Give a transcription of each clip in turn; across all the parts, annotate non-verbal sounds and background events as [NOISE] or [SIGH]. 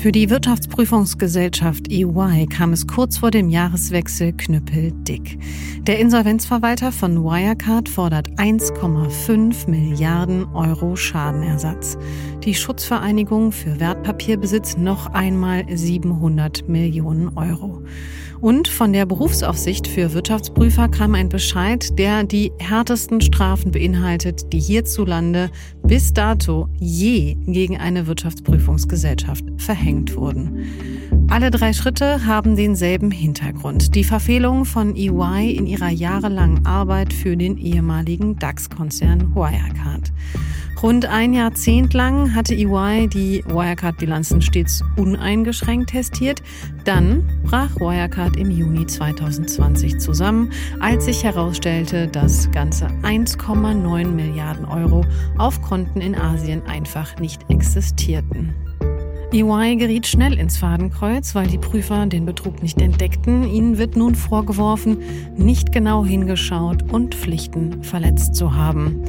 Für die Wirtschaftsprüfungsgesellschaft EY kam es kurz vor dem Jahreswechsel knüppeldick. Der Insolvenzverwalter von Wirecard fordert 1,5 Milliarden Euro Schadenersatz. Die Schutzvereinigung für Wertpapierbesitz noch einmal 700 Millionen Euro. Und von der Berufsaufsicht für Wirtschaftsprüfer kam ein Bescheid, der die härtesten Strafen beinhaltet, die hierzulande bis dato je gegen eine Wirtschaftsprüfungsgesellschaft verhängt wurden. Alle drei Schritte haben denselben Hintergrund. Die Verfehlung von EY in ihrer jahrelangen Arbeit für den ehemaligen DAX-Konzern Wirecard. Rund ein Jahrzehnt lang hatte EY die Wirecard-Bilanzen stets uneingeschränkt testiert. Dann brach Wirecard im Juni 2020 zusammen, als sich herausstellte, dass ganze 1,9 Milliarden Euro auf Konten in Asien einfach nicht existierten. EY geriet schnell ins Fadenkreuz, weil die Prüfer den Betrug nicht entdeckten. Ihnen wird nun vorgeworfen, nicht genau hingeschaut und Pflichten verletzt zu haben.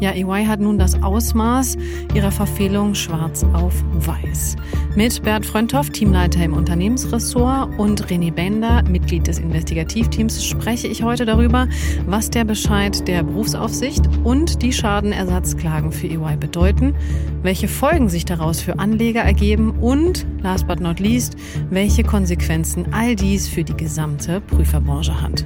Ja, EY hat nun das Ausmaß ihrer Verfehlung schwarz auf weiß. Mit Bert Frönthoff, Teamleiter im Unternehmensressort und René Bender, Mitglied des Investigativteams, spreche ich heute darüber, was der Bescheid der Berufsaufsicht und die Schadenersatzklagen für EY bedeuten, welche Folgen sich daraus für Anleger ergeben und, last but not least, welche Konsequenzen all dies für die gesamte Prüferbranche hat.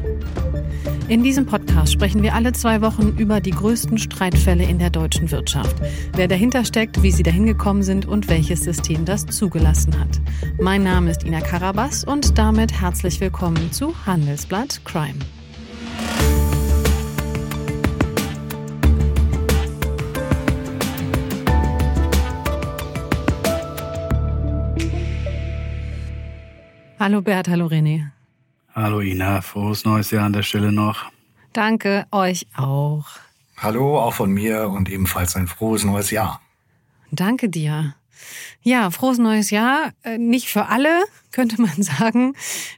In diesem Podcast sprechen wir alle zwei Wochen über die größten Streitfälle in der deutschen Wirtschaft, wer dahinter steckt, wie sie dahin gekommen sind und welches System das zugelassen hat. Mein Name ist Ina Karabas und damit herzlich willkommen zu Handelsblatt Crime. Hallo Bert, hallo René. Hallo Ina, frohes neues Jahr an der Stelle noch. Danke euch auch. Hallo, auch von mir und ebenfalls ein frohes neues Jahr. Danke dir. Ja, frohes neues Jahr. Äh, nicht für alle, [LAUGHS] könnte man sagen,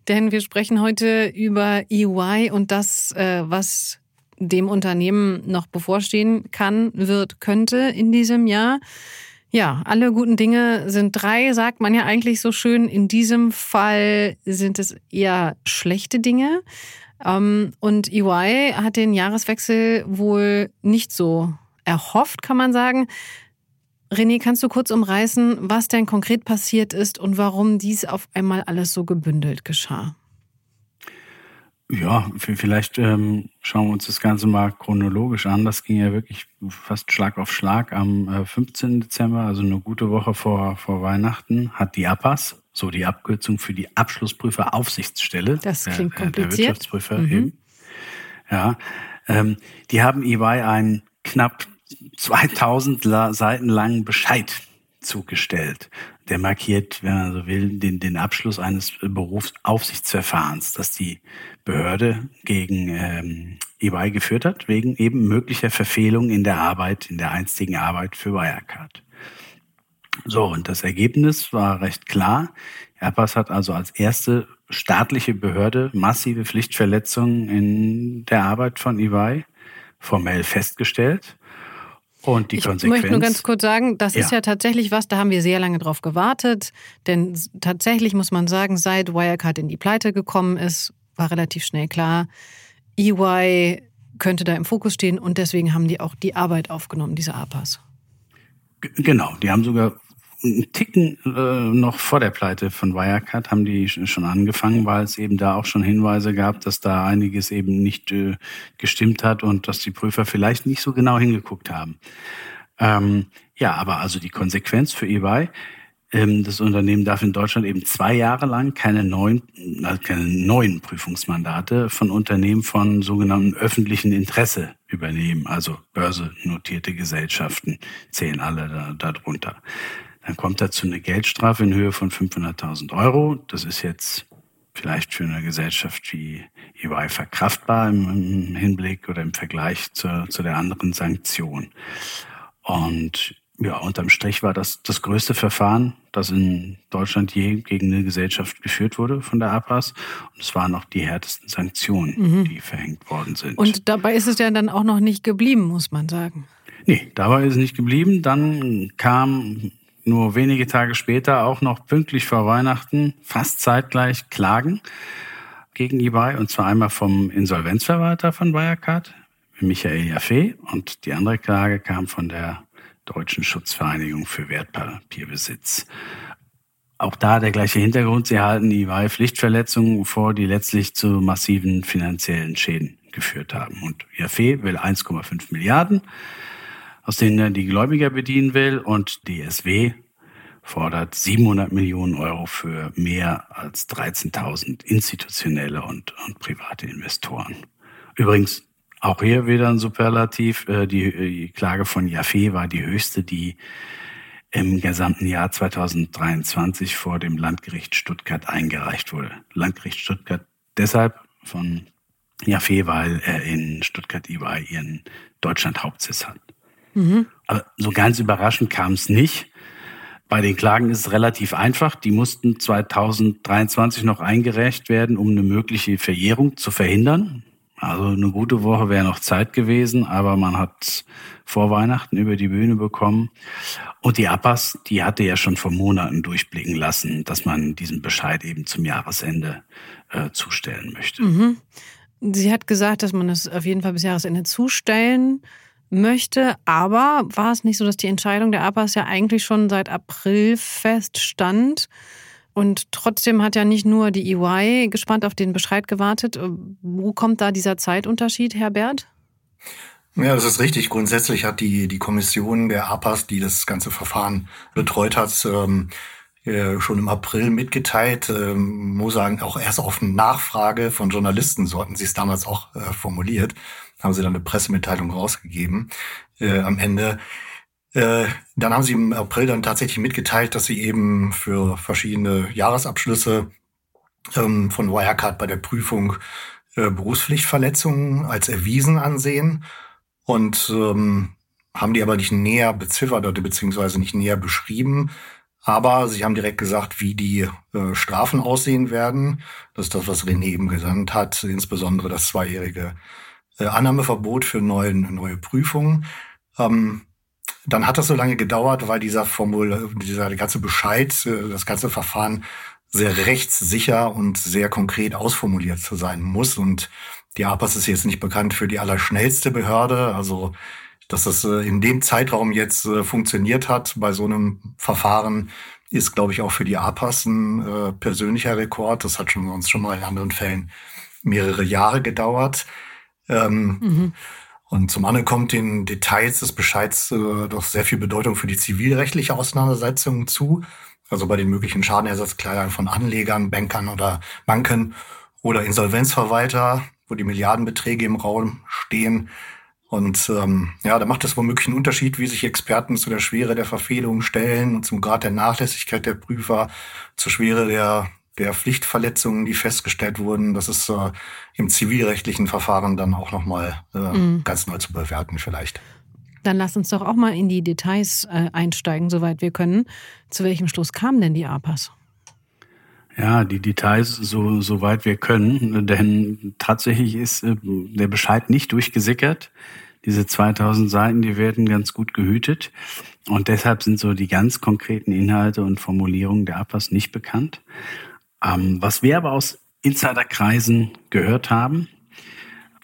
denn wir sprechen heute über EY und das, äh, was dem Unternehmen noch bevorstehen kann, wird, könnte in diesem Jahr. Ja, alle guten Dinge sind drei, sagt man ja eigentlich so schön. In diesem Fall sind es eher schlechte Dinge. Ähm, und EY hat den Jahreswechsel wohl nicht so erhofft, kann man sagen. René, kannst du kurz umreißen, was denn konkret passiert ist und warum dies auf einmal alles so gebündelt geschah? Ja, vielleicht ähm, schauen wir uns das Ganze mal chronologisch an. Das ging ja wirklich fast Schlag auf Schlag. Am äh, 15. Dezember, also eine gute Woche vor, vor Weihnachten, hat die APAS, so die Abkürzung für die Abschlussprüferaufsichtsstelle, das klingt der, kompliziert. der Wirtschaftsprüfer mhm. eben, ja, ähm, die haben EY einen knapp 2000 Seiten langen Bescheid zugestellt. Der markiert, wenn man so will, den, den Abschluss eines Berufsaufsichtsverfahrens, das die Behörde gegen ähm, EY geführt hat, wegen eben möglicher Verfehlungen in der Arbeit, in der einstigen Arbeit für Wirecard. So, und das Ergebnis war recht klar. Airbus hat also als erste staatliche Behörde massive Pflichtverletzungen in der Arbeit von EY formell festgestellt. Und die ich Konsequenz. Ich möchte nur ganz kurz sagen, das ja. ist ja tatsächlich was, da haben wir sehr lange drauf gewartet. Denn tatsächlich muss man sagen, seit Wirecard in die Pleite gekommen ist, war relativ schnell klar, EY könnte da im Fokus stehen und deswegen haben die auch die Arbeit aufgenommen, diese APAs. Genau, die haben sogar einen Ticken äh, noch vor der Pleite von Wirecard haben die schon angefangen, weil es eben da auch schon Hinweise gab, dass da einiges eben nicht äh, gestimmt hat und dass die Prüfer vielleicht nicht so genau hingeguckt haben. Ähm, ja, aber also die Konsequenz für EY, ähm, das Unternehmen darf in Deutschland eben zwei Jahre lang keine neuen, also keine neuen Prüfungsmandate von Unternehmen von sogenannten öffentlichen Interesse übernehmen. Also börsennotierte Gesellschaften zählen alle da, darunter. Dann kommt dazu eine Geldstrafe in Höhe von 500.000 Euro. Das ist jetzt vielleicht für eine Gesellschaft wie EY verkraftbar im, Hinblick oder im Vergleich zu, zu der anderen Sanktion. Und ja, unterm Strich war das das größte Verfahren, das in Deutschland je gegen eine Gesellschaft geführt wurde von der APAS. Und es waren auch die härtesten Sanktionen, mhm. die verhängt worden sind. Und dabei ist es ja dann auch noch nicht geblieben, muss man sagen. Nee, dabei ist es nicht geblieben. Dann kam nur wenige Tage später auch noch pünktlich vor Weihnachten fast zeitgleich Klagen gegen EY und zwar einmal vom Insolvenzverwalter von Wirecard, Michael Jaffe und die andere Klage kam von der Deutschen Schutzvereinigung für Wertpapierbesitz. Auch da der gleiche Hintergrund. Sie halten EY Pflichtverletzungen vor, die letztlich zu massiven finanziellen Schäden geführt haben. Und Jaffe will 1,5 Milliarden, aus denen er die Gläubiger bedienen will. Und DSW fordert 700 Millionen Euro für mehr als 13.000 institutionelle und, und private Investoren. Übrigens, auch hier wieder ein Superlativ. Äh, die, die Klage von Jaffe war die höchste, die im gesamten Jahr 2023 vor dem Landgericht Stuttgart eingereicht wurde. Landgericht Stuttgart deshalb von Jaffe, weil er in Stuttgart EY ihren Deutschland-Hauptsitz hat. Mhm. Aber so ganz überraschend kam es nicht. Bei den Klagen ist es relativ einfach. Die mussten 2023 noch eingereicht werden, um eine mögliche Verjährung zu verhindern. Also eine gute Woche wäre noch Zeit gewesen, aber man hat vor Weihnachten über die Bühne bekommen. Und die Appas, die hatte ja schon vor Monaten durchblicken lassen, dass man diesen Bescheid eben zum Jahresende äh, zustellen möchte. Mhm. Sie hat gesagt, dass man das auf jeden Fall bis Jahresende zustellen möchte. Aber war es nicht so, dass die Entscheidung der APAS ja eigentlich schon seit April feststand? Und trotzdem hat ja nicht nur die EY gespannt auf den Bescheid gewartet. Wo kommt da dieser Zeitunterschied, Herr Bert? Ja, das ist richtig. Grundsätzlich hat die, die Kommission der APAS, die das ganze Verfahren betreut hat, ähm, äh, schon im April mitgeteilt. Ähm, muss sagen, auch erst auf Nachfrage von Journalisten, so hatten sie es damals auch äh, formuliert, haben sie dann eine Pressemitteilung rausgegeben äh, am Ende. Äh, dann haben sie im April dann tatsächlich mitgeteilt, dass sie eben für verschiedene Jahresabschlüsse ähm, von Wirecard bei der Prüfung äh, Berufspflichtverletzungen als erwiesen ansehen und ähm, haben die aber nicht näher beziffert oder beziehungsweise nicht näher beschrieben. Aber sie haben direkt gesagt, wie die äh, Strafen aussehen werden. Das ist das, was René eben gesagt hat, insbesondere das zweijährige äh, Annahmeverbot für neuen, neue Prüfungen. Ähm, dann hat das so lange gedauert, weil dieser Formul, dieser ganze Bescheid, äh, das ganze Verfahren sehr rechtssicher und sehr konkret ausformuliert zu sein muss. Und die APAS ist jetzt nicht bekannt für die allerschnellste Behörde. Also, dass das äh, in dem Zeitraum jetzt funktioniert hat bei so einem Verfahren, ist, glaube ich, auch für die APAS ein äh, persönlicher Rekord. Das hat schon sonst schon mal in anderen Fällen mehrere Jahre gedauert. Ähm, mhm. Und zum anderen kommt den Details des Bescheids äh, doch sehr viel Bedeutung für die zivilrechtliche Auseinandersetzung zu. Also bei den möglichen Schadenersatzklagern von Anlegern, Bankern oder Banken oder Insolvenzverwalter, wo die Milliardenbeträge im Raum stehen. Und ähm, ja, da macht es womöglich einen Unterschied, wie sich Experten zu der Schwere der Verfehlungen stellen und zum Grad der Nachlässigkeit der Prüfer, zur Schwere der der Pflichtverletzungen, die festgestellt wurden, das ist äh, im zivilrechtlichen Verfahren dann auch nochmal äh, mhm. ganz neu zu bewerten vielleicht. Dann lass uns doch auch mal in die Details äh, einsteigen, soweit wir können. Zu welchem Schluss kamen denn die APAS? Ja, die Details so, soweit wir können, denn tatsächlich ist äh, der Bescheid nicht durchgesickert. Diese 2000 Seiten, die werden ganz gut gehütet. Und deshalb sind so die ganz konkreten Inhalte und Formulierungen der APAS nicht bekannt. Ähm, was wir aber aus Insiderkreisen gehört haben,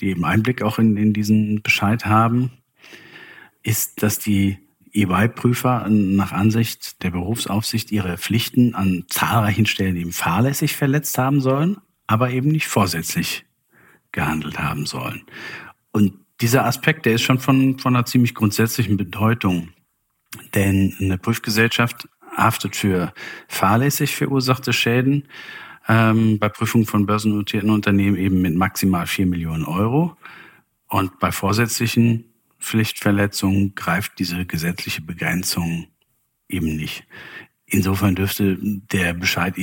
die eben Einblick auch in, in diesen Bescheid haben, ist, dass die EY-Prüfer nach Ansicht der Berufsaufsicht ihre Pflichten an zahlreichen Stellen eben fahrlässig verletzt haben sollen, aber eben nicht vorsätzlich gehandelt haben sollen. Und dieser Aspekt, der ist schon von, von einer ziemlich grundsätzlichen Bedeutung. Denn eine Prüfgesellschaft haftet für fahrlässig verursachte Schäden ähm, bei Prüfung von börsennotierten Unternehmen eben mit maximal 4 Millionen Euro. Und bei vorsätzlichen Pflichtverletzungen greift diese gesetzliche Begrenzung eben nicht. Insofern dürfte der Bescheid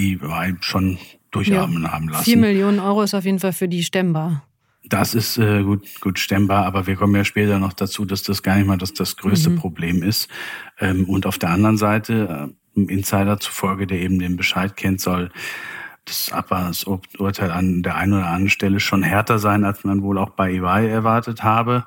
schon durchatmen ja, haben lassen. 4 Millionen Euro ist auf jeden Fall für die stemmbar. Das ist äh, gut, gut stemmbar, aber wir kommen ja später noch dazu, dass das gar nicht mal das, das größte mhm. Problem ist. Ähm, und auf der anderen Seite, äh, Insider zufolge, der eben den Bescheid kennt, soll das Abwahrs-Urteil an der einen oder anderen Stelle schon härter sein, als man wohl auch bei EY erwartet habe.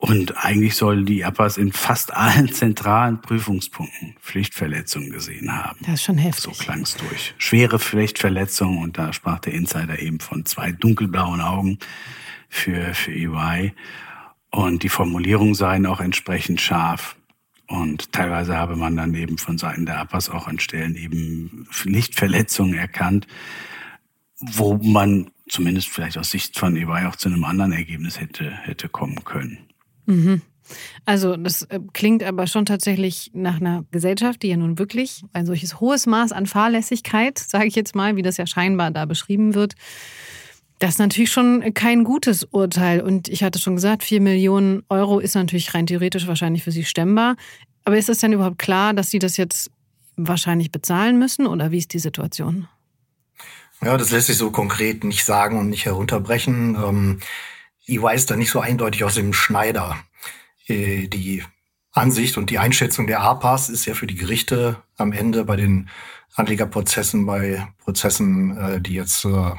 Und eigentlich soll die APAS in fast allen [LAUGHS] zentralen Prüfungspunkten Pflichtverletzungen gesehen haben. Das ist schon heftig. So klang es durch. Schwere Pflichtverletzungen und da sprach der Insider eben von zwei dunkelblauen Augen für, für EY. Und die Formulierungen seien auch entsprechend scharf. Und teilweise habe man dann eben von Seiten der APAS auch an Stellen eben Pflichtverletzungen erkannt, wo man zumindest vielleicht aus Sicht von EY auch zu einem anderen Ergebnis hätte, hätte kommen können. Mhm. Also das äh, klingt aber schon tatsächlich nach einer Gesellschaft, die ja nun wirklich ein solches hohes Maß an Fahrlässigkeit, sage ich jetzt mal, wie das ja scheinbar da beschrieben wird, das ist natürlich schon kein gutes Urteil. Und ich hatte schon gesagt, vier Millionen Euro ist natürlich rein theoretisch wahrscheinlich für Sie stemmbar. Aber ist es denn überhaupt klar, dass Sie das jetzt wahrscheinlich bezahlen müssen oder wie ist die Situation? Ja, das lässt sich so konkret nicht sagen und nicht herunterbrechen. Ähm, EY ist da nicht so eindeutig aus dem Schneider. Äh, die Ansicht und die Einschätzung der APAS ist ja für die Gerichte am Ende bei den Anlegerprozessen, bei Prozessen, äh, die jetzt äh,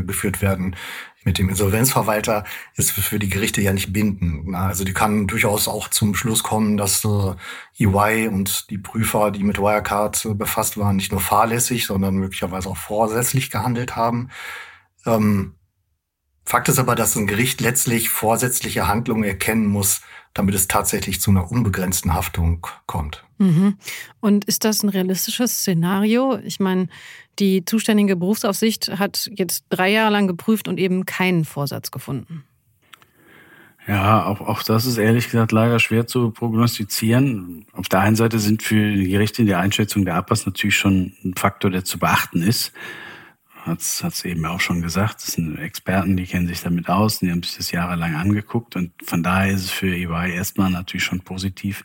geführt werden mit dem Insolvenzverwalter, ist für die Gerichte ja nicht bindend. Also die kann durchaus auch zum Schluss kommen, dass äh, EY und die Prüfer, die mit Wirecard befasst waren, nicht nur fahrlässig, sondern möglicherweise auch vorsätzlich gehandelt haben. Ähm, Fakt ist aber, dass ein Gericht letztlich vorsätzliche Handlungen erkennen muss, damit es tatsächlich zu einer unbegrenzten Haftung kommt. Mhm. Und ist das ein realistisches Szenario? Ich meine, die zuständige Berufsaufsicht hat jetzt drei Jahre lang geprüft und eben keinen Vorsatz gefunden. Ja, auch, auch das ist ehrlich gesagt leider schwer zu prognostizieren. Auf der einen Seite sind für die Gerichte die Einschätzung der APAS natürlich schon ein Faktor, der zu beachten ist hat es eben auch schon gesagt. Das sind Experten, die kennen sich damit aus, die haben sich das jahrelang angeguckt und von daher ist es für EY erstmal natürlich schon positiv,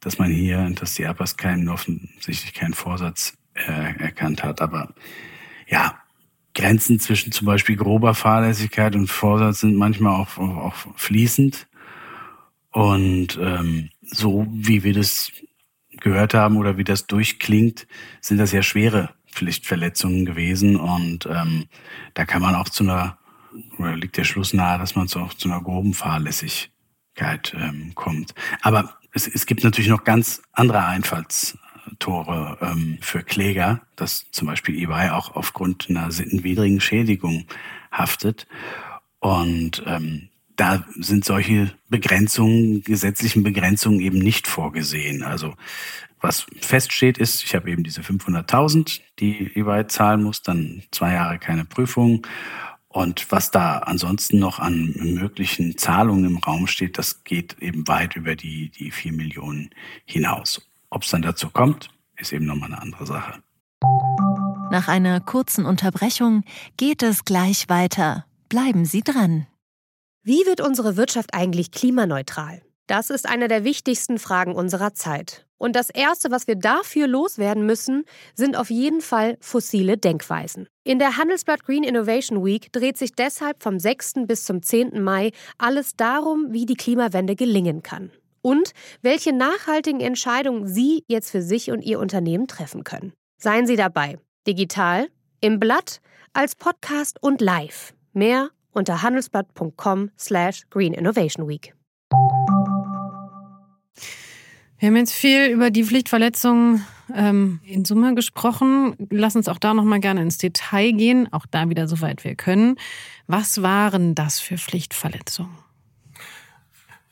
dass man hier, dass die APAS keinen offensichtlich keinen Vorsatz äh, erkannt hat. Aber ja, Grenzen zwischen zum Beispiel grober Fahrlässigkeit und Vorsatz sind manchmal auch, auch fließend. Und ähm, so wie wir das gehört haben oder wie das durchklingt, sind das ja schwere Pflichtverletzungen gewesen und ähm, da kann man auch zu einer, oder liegt der Schluss nahe, dass man auch zu einer groben Fahrlässigkeit ähm, kommt. Aber es, es gibt natürlich noch ganz andere Einfallstore ähm, für Kläger, dass zum Beispiel EY auch aufgrund einer sittenwidrigen Schädigung haftet. Und ähm, da sind solche Begrenzungen, gesetzlichen Begrenzungen eben nicht vorgesehen. Also was feststeht ist, ich habe eben diese 500.000, die EY zahlen muss, dann zwei Jahre keine Prüfung. Und was da ansonsten noch an möglichen Zahlungen im Raum steht, das geht eben weit über die, die vier Millionen hinaus. Ob es dann dazu kommt, ist eben nochmal eine andere Sache. Nach einer kurzen Unterbrechung geht es gleich weiter. Bleiben Sie dran. Wie wird unsere Wirtschaft eigentlich klimaneutral? Das ist eine der wichtigsten Fragen unserer Zeit. Und das Erste, was wir dafür loswerden müssen, sind auf jeden Fall fossile Denkweisen. In der Handelsblatt Green Innovation Week dreht sich deshalb vom 6. bis zum 10. Mai alles darum, wie die Klimawende gelingen kann. Und welche nachhaltigen Entscheidungen Sie jetzt für sich und Ihr Unternehmen treffen können. Seien Sie dabei. Digital, im Blatt, als Podcast und live. Mehr unter handelsblatt.com slash Green Innovation Week. Wir haben jetzt viel über die Pflichtverletzungen ähm, in Summe gesprochen. Lass uns auch da noch mal gerne ins Detail gehen, auch da wieder soweit wir können. Was waren das für Pflichtverletzungen?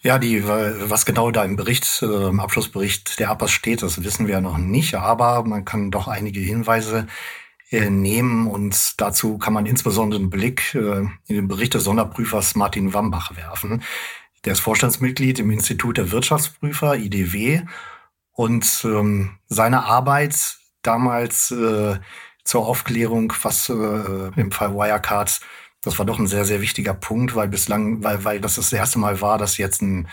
Ja, die, was genau da im Bericht, äh, im Abschlussbericht der APAS steht, das wissen wir ja noch nicht, aber man kann doch einige Hinweise äh, nehmen und dazu kann man insbesondere einen Blick äh, in den Bericht des Sonderprüfers Martin Wambach werfen. Der ist Vorstandsmitglied im Institut der Wirtschaftsprüfer, IDW. Und ähm, seine Arbeit damals äh, zur Aufklärung, was äh, im Fall Wirecard, das war doch ein sehr, sehr wichtiger Punkt, weil bislang, weil, weil das das erste Mal war, dass jetzt ein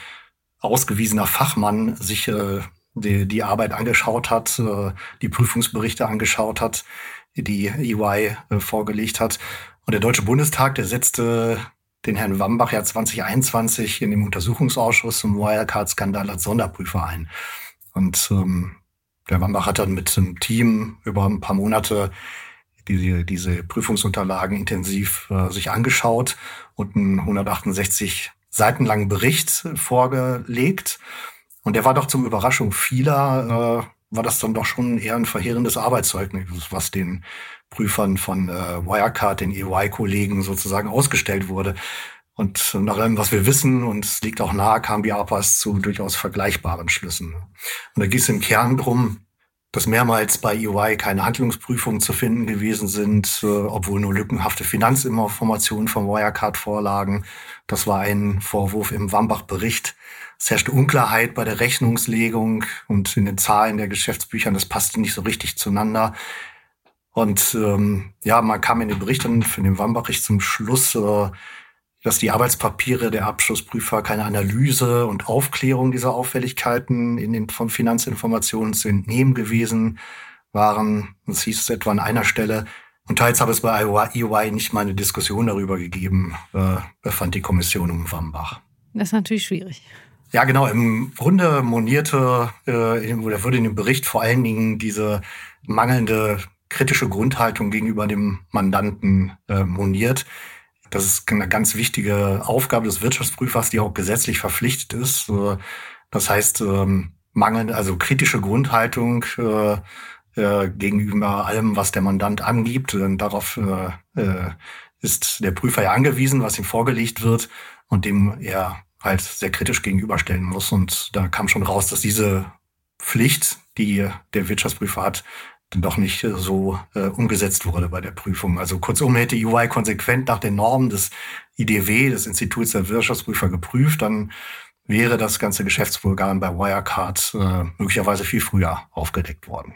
ausgewiesener Fachmann sich äh, die, die Arbeit angeschaut hat, äh, die Prüfungsberichte angeschaut hat, die EY äh, vorgelegt hat. Und der Deutsche Bundestag, der setzte den Herrn Wambach ja 2021 in dem Untersuchungsausschuss zum Wirecard-Skandal als Sonderprüfer ein. Und ähm, der Wambach hat dann mit einem Team über ein paar Monate diese, diese Prüfungsunterlagen intensiv äh, sich angeschaut und einen 168 seitenlangen Bericht vorgelegt. Und der war doch zum Überraschung vieler, äh, war das dann doch schon eher ein verheerendes Arbeitszeugnis, was den Prüfern von äh, Wirecard, den EY-Kollegen sozusagen ausgestellt wurde. Und nach allem, was wir wissen, und es liegt auch nahe, kamen die APAs zu durchaus vergleichbaren Schlüssen. Und da ging es im Kern drum, dass mehrmals bei EY keine Handlungsprüfungen zu finden gewesen sind, äh, obwohl nur lückenhafte Finanzinformationen von Wirecard vorlagen. Das war ein Vorwurf im Wambach-Bericht. Es herrschte Unklarheit bei der Rechnungslegung und in den Zahlen der Geschäftsbüchern. Das passte nicht so richtig zueinander. Und ähm, ja, man kam in den Berichten von dem Wambach zum Schluss, äh, dass die Arbeitspapiere der Abschlussprüfer keine Analyse und Aufklärung dieser Auffälligkeiten in den von Finanzinformationen zu entnehmen gewesen waren. Das hieß es etwa an einer Stelle. Und teils habe es bei EY nicht mal eine Diskussion darüber gegeben, äh, befand die Kommission um Wambach. Das ist natürlich schwierig. Ja, genau. Im Grunde monierte äh, oder wurde in dem Bericht vor allen Dingen diese mangelnde kritische Grundhaltung gegenüber dem Mandanten äh, moniert. Das ist eine ganz wichtige Aufgabe des Wirtschaftsprüfers, die auch gesetzlich verpflichtet ist. Das heißt, ähm, mangelnde, also kritische Grundhaltung äh, äh, gegenüber allem, was der Mandant angibt. Und darauf äh, ist der Prüfer ja angewiesen, was ihm vorgelegt wird und dem er halt sehr kritisch gegenüberstellen muss. Und da kam schon raus, dass diese Pflicht, die der Wirtschaftsprüfer hat, doch nicht äh, so äh, umgesetzt wurde bei der Prüfung. Also kurzum hätte UI konsequent nach den Normen des IDW, des Instituts der Wirtschaftsprüfer, geprüft, dann wäre das ganze Geschäftsvorgang bei Wirecard äh, möglicherweise viel früher aufgedeckt worden.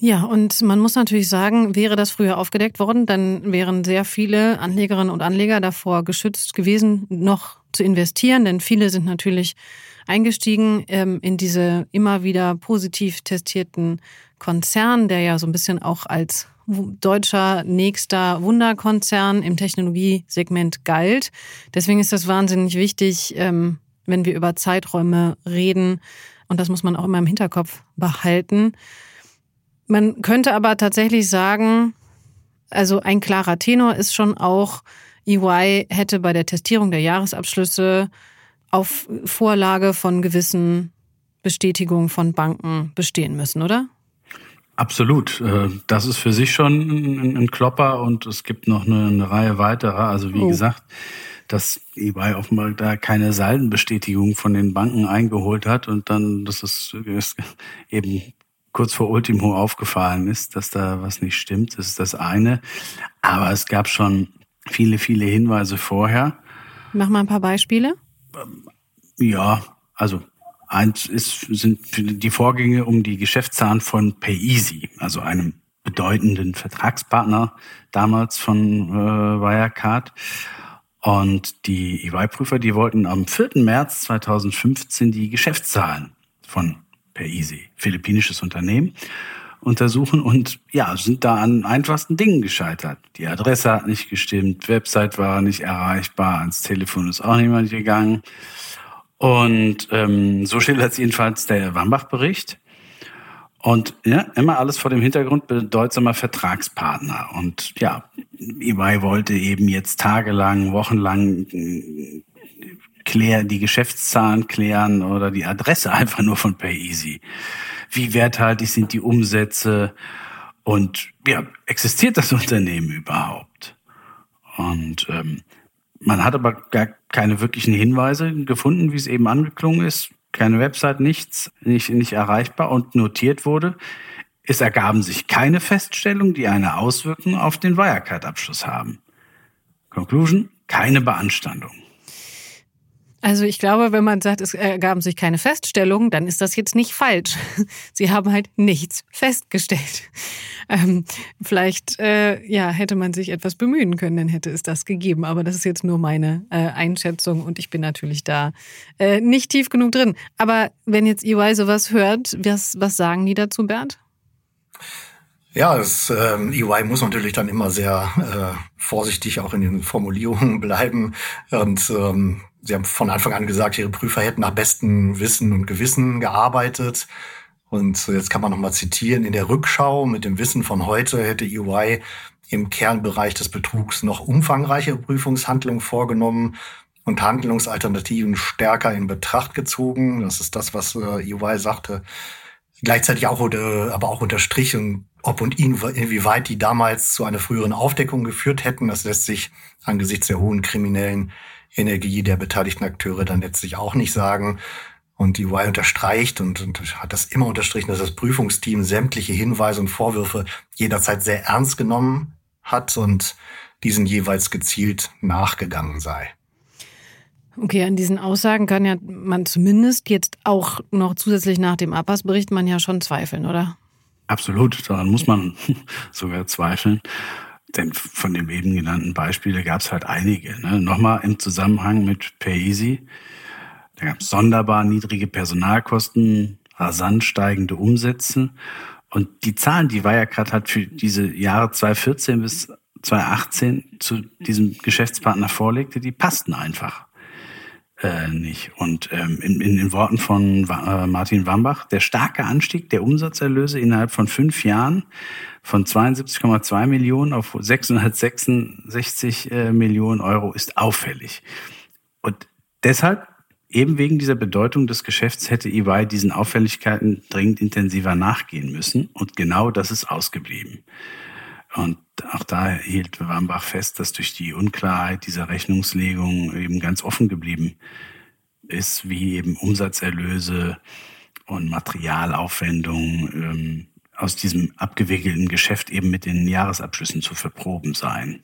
Ja, und man muss natürlich sagen, wäre das früher aufgedeckt worden, dann wären sehr viele Anlegerinnen und Anleger davor geschützt gewesen, noch zu investieren, denn viele sind natürlich eingestiegen ähm, in diese immer wieder positiv testierten Konzern, der ja so ein bisschen auch als deutscher nächster Wunderkonzern im Technologiesegment galt. Deswegen ist das wahnsinnig wichtig, ähm, wenn wir über Zeiträume reden. Und das muss man auch immer im Hinterkopf behalten. Man könnte aber tatsächlich sagen, also ein klarer Tenor ist schon auch, EY hätte bei der Testierung der Jahresabschlüsse auf Vorlage von gewissen Bestätigungen von Banken bestehen müssen, oder? Absolut. Äh, das ist für sich schon ein Klopper und es gibt noch eine, Reihe weiterer. Also wie oh. gesagt, dass eBay offenbar da keine Saldenbestätigung von den Banken eingeholt hat und dann, dass es eben kurz vor Ultimo aufgefallen ist, dass da was nicht stimmt. Das ist das eine. Aber es gab schon viele, viele Hinweise vorher. Mach mal ein paar Beispiele. Ja, also Eins ist, sind die Vorgänge um die Geschäftszahlen von PayEasy, also einem bedeutenden Vertragspartner damals von äh, Wirecard. Und die EY-Prüfer, die wollten am 4. März 2015 die Geschäftszahlen von PayEasy, philippinisches Unternehmen, untersuchen und ja, sind da an einfachsten Dingen gescheitert. Die Adresse hat nicht gestimmt, Website war nicht erreichbar, ans Telefon ist auch niemand gegangen. Und ähm, so schildert es jedenfalls der Wambach-Bericht. Und ja, immer alles vor dem Hintergrund bedeutsamer Vertragspartner. Und ja, EY wollte eben jetzt tagelang, wochenlang äh, klär, die Geschäftszahlen klären oder die Adresse [LAUGHS] einfach nur von PayEasy. Wie werthaltig sind die Umsätze? Und ja, existiert das [LAUGHS] Unternehmen überhaupt? Und ähm, man hat aber gar keine wirklichen Hinweise gefunden, wie es eben angeklungen ist. Keine Website, nichts, nicht, nicht erreichbar und notiert wurde. Es ergaben sich keine Feststellungen, die eine Auswirkung auf den Wirecard-Abschluss haben. Conclusion, keine Beanstandung. Also ich glaube, wenn man sagt, es ergaben sich keine Feststellungen, dann ist das jetzt nicht falsch. [LAUGHS] Sie haben halt nichts festgestellt. [LAUGHS] Ähm, vielleicht äh, ja, hätte man sich etwas bemühen können, dann hätte es das gegeben. Aber das ist jetzt nur meine äh, Einschätzung und ich bin natürlich da äh, nicht tief genug drin. Aber wenn jetzt EY sowas hört, was, was sagen die dazu, Bernd? Ja, das ähm, EY muss natürlich dann immer sehr äh, vorsichtig auch in den Formulierungen [LAUGHS] bleiben. Und ähm, Sie haben von Anfang an gesagt, Ihre Prüfer hätten nach bestem Wissen und Gewissen gearbeitet. Und jetzt kann man nochmal zitieren, in der Rückschau mit dem Wissen von heute hätte EY im Kernbereich des Betrugs noch umfangreiche Prüfungshandlungen vorgenommen und Handlungsalternativen stärker in Betracht gezogen. Das ist das, was äh, EY sagte. Gleichzeitig auch, äh, aber auch unterstrichen, ob und inwieweit die damals zu einer früheren Aufdeckung geführt hätten. Das lässt sich angesichts der hohen kriminellen Energie der beteiligten Akteure dann letztlich auch nicht sagen. Und EY unterstreicht und, und hat das immer unterstrichen, dass das Prüfungsteam sämtliche Hinweise und Vorwürfe jederzeit sehr ernst genommen hat und diesen jeweils gezielt nachgegangen sei. Okay, an diesen Aussagen kann ja man zumindest jetzt auch noch zusätzlich nach dem Abpassbericht man ja schon zweifeln, oder? Absolut, daran muss man [LAUGHS] sogar zweifeln. Denn von den eben genannten Beispielen gab es halt einige. Ne? Nochmal im Zusammenhang mit PayEasy. Da gab es sonderbar niedrige Personalkosten, rasant steigende Umsätze. Und die Zahlen, die Wirecard hat für diese Jahre 2014 bis 2018 zu diesem Geschäftspartner vorlegte, die passten einfach äh, nicht. Und ähm, in, in den Worten von äh, Martin Wambach, der starke Anstieg der Umsatzerlöse innerhalb von fünf Jahren von 72,2 Millionen auf 666 äh, Millionen Euro ist auffällig. Und deshalb, eben wegen dieser Bedeutung des Geschäfts, hätte EY diesen Auffälligkeiten dringend intensiver nachgehen müssen. Und genau das ist ausgeblieben. Und auch da hielt Warmbach fest, dass durch die Unklarheit dieser Rechnungslegung eben ganz offen geblieben ist, wie eben Umsatzerlöse und Materialaufwendungen ähm, aus diesem abgewickelten Geschäft eben mit den Jahresabschlüssen zu verproben seien.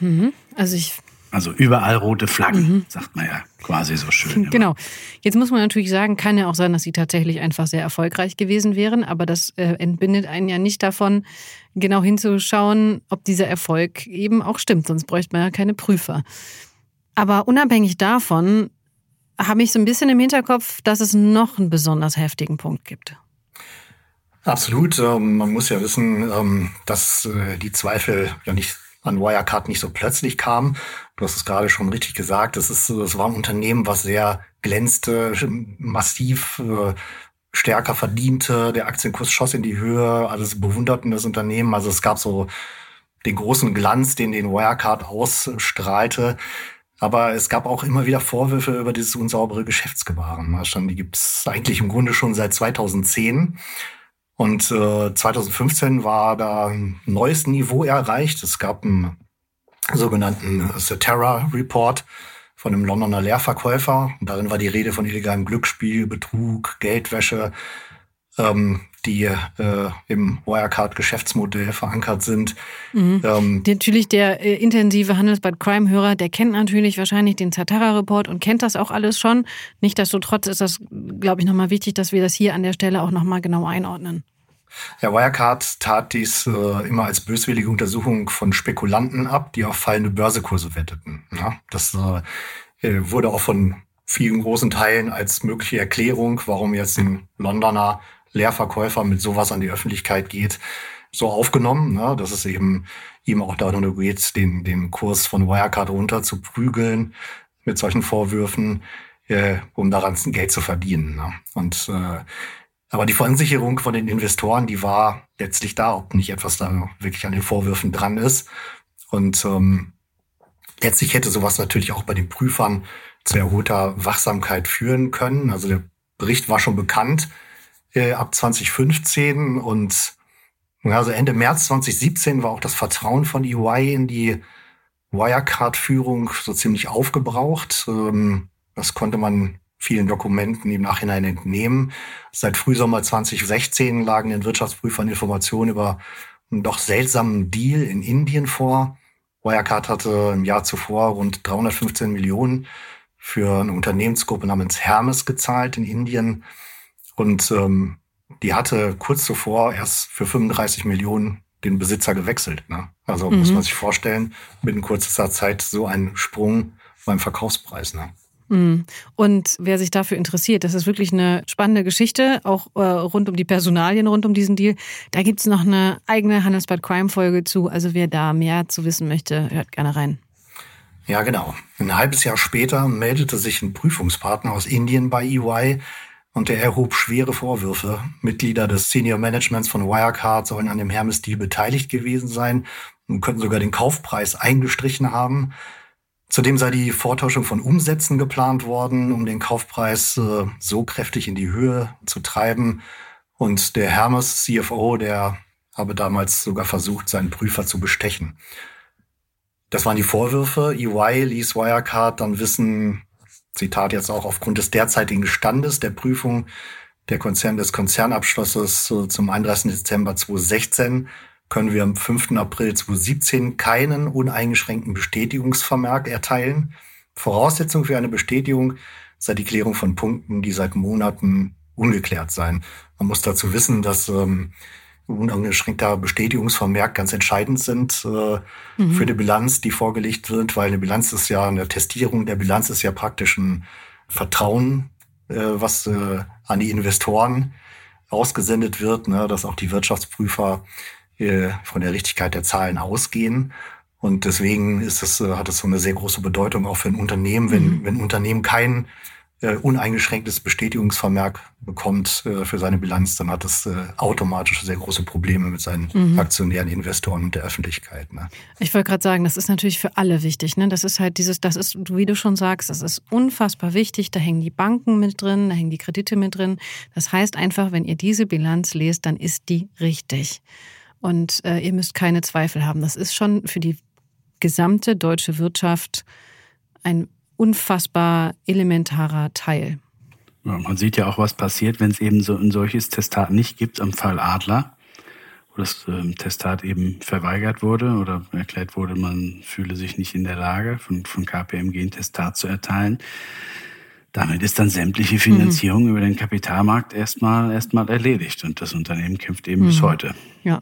Mhm. Also ich also überall rote Flaggen, mhm. sagt man ja quasi so schön. [LAUGHS] Genau. Jetzt muss man natürlich sagen, kann ja auch sein, dass sie tatsächlich einfach sehr erfolgreich gewesen wären, aber das äh, entbindet einen ja nicht davon, genau hinzuschauen, ob dieser Erfolg eben auch stimmt, sonst bräuchte man ja keine Prüfer. Aber unabhängig davon habe ich so ein bisschen im Hinterkopf, dass es noch einen besonders heftigen Punkt gibt. Absolut. Ähm, man muss ja wissen, ähm, dass äh, die Zweifel ja nicht an Wirecard nicht so plötzlich kam. Du hast es gerade schon richtig gesagt. Das ist, das war ein Unternehmen, was sehr glänzte, massiv äh, stärker verdiente. Der Aktienkurs schoss in die Höhe. Alles bewunderten das Unternehmen. Also es gab so den großen Glanz, den den Wirecard ausstrahlte. Aber es gab auch immer wieder Vorwürfe über dieses unsaubere Geschäftsgebaren. Die gibt es eigentlich im Grunde schon seit 2010. Und äh, 2015 war da ein neues Niveau erreicht. Es gab einen sogenannten Cetera Report von einem Londoner Lehrverkäufer. Und darin war die Rede von illegalem Glücksspiel, Betrug, Geldwäsche, ähm, die äh, im Wirecard-Geschäftsmodell verankert sind. Mhm. Ähm, natürlich der äh, intensive Handelsbad Crime-Hörer, der kennt natürlich wahrscheinlich den Zatara-Report und kennt das auch alles schon. Nichtsdestotrotz ist das, glaube ich, nochmal wichtig, dass wir das hier an der Stelle auch nochmal genau einordnen. Ja, Wirecard tat dies äh, immer als böswillige Untersuchung von Spekulanten ab, die auf fallende Börsekurse wetteten. Ja, das äh, äh, wurde auch von vielen großen Teilen als mögliche Erklärung, warum jetzt ein Londoner Leerverkäufer mit sowas an die Öffentlichkeit geht, so aufgenommen, ne, dass es eben ihm auch darum geht, den, den Kurs von Wirecard runter zu prügeln mit solchen Vorwürfen, äh, um daran Geld zu verdienen. Ne. Und äh, aber die Verunsicherung von den Investoren, die war letztlich da, ob nicht etwas da wirklich an den Vorwürfen dran ist. Und ähm, letztlich hätte sowas natürlich auch bei den Prüfern zu erhöhter Wachsamkeit führen können. Also der Bericht war schon bekannt äh, ab 2015 und also Ende März 2017 war auch das Vertrauen von EY in die Wirecard-Führung so ziemlich aufgebraucht. Ähm, das konnte man vielen Dokumenten im Nachhinein entnehmen. Seit Frühsommer 2016 lagen den Wirtschaftsprüfern Informationen über einen doch seltsamen Deal in Indien vor. Wirecard hatte im Jahr zuvor rund 315 Millionen für eine Unternehmensgruppe namens Hermes gezahlt in Indien. Und ähm, die hatte kurz zuvor erst für 35 Millionen den Besitzer gewechselt. Ne? Also mhm. muss man sich vorstellen, mit in kurzer Zeit so ein Sprung beim Verkaufspreis. Ne? Mhm. Und wer sich dafür interessiert, das ist wirklich eine spannende Geschichte, auch äh, rund um die Personalien, rund um diesen Deal. Da gibt es noch eine eigene Handelsblatt Crime-Folge zu. Also wer da mehr zu wissen möchte, hört gerne rein. Ja, genau. Ein halbes Jahr später meldete sich ein Prüfungspartner aus Indien bei EY und der erhob schwere Vorwürfe. Mitglieder des Senior Managements von Wirecard sollen an dem Hermes-Deal beteiligt gewesen sein und könnten sogar den Kaufpreis eingestrichen haben. Zudem sei die Vortäuschung von Umsätzen geplant worden, um den Kaufpreis äh, so kräftig in die Höhe zu treiben. Und der Hermes CFO, der habe damals sogar versucht, seinen Prüfer zu bestechen. Das waren die Vorwürfe. EY ließ Wirecard dann wissen, Zitat jetzt auch aufgrund des derzeitigen Standes der Prüfung der Konzern des Konzernabschlusses äh, zum 31. Dezember 2016 können wir am 5. April 2017 keinen uneingeschränkten Bestätigungsvermerk erteilen. Voraussetzung für eine Bestätigung sei die Klärung von Punkten, die seit Monaten ungeklärt seien. Man muss dazu wissen, dass ähm, uneingeschränkter Bestätigungsvermerk ganz entscheidend sind äh, mhm. für die Bilanz, die vorgelegt wird, weil eine Bilanz ist ja, eine Testierung der Bilanz ist ja praktisch ein Vertrauen, äh, was äh, an die Investoren ausgesendet wird, ne, dass auch die Wirtschaftsprüfer äh, von der Richtigkeit der Zahlen ausgehen. Und deswegen ist es, äh, hat es so eine sehr große Bedeutung auch für ein Unternehmen, wenn, mhm. wenn ein Unternehmen kein äh, uneingeschränktes Bestätigungsvermerk bekommt äh, für seine Bilanz, dann hat es äh, automatisch sehr große Probleme mit seinen mhm. Aktionären, Investoren und der Öffentlichkeit. Ne? Ich wollte gerade sagen, das ist natürlich für alle wichtig. Ne? Das ist halt dieses, das ist, wie du schon sagst, das ist unfassbar wichtig. Da hängen die Banken mit drin, da hängen die Kredite mit drin. Das heißt einfach, wenn ihr diese Bilanz lest, dann ist die richtig. Und äh, ihr müsst keine Zweifel haben. Das ist schon für die gesamte deutsche Wirtschaft ein unfassbar elementarer Teil. Ja, man sieht ja auch, was passiert, wenn es eben so ein solches Testat nicht gibt am Fall Adler, wo das ähm, Testat eben verweigert wurde oder erklärt wurde, man fühle sich nicht in der Lage, von, von KPMG ein Testat zu erteilen. Damit ist dann sämtliche Finanzierung mhm. über den Kapitalmarkt erstmal erstmal erledigt und das Unternehmen kämpft eben mhm. bis heute. Ja.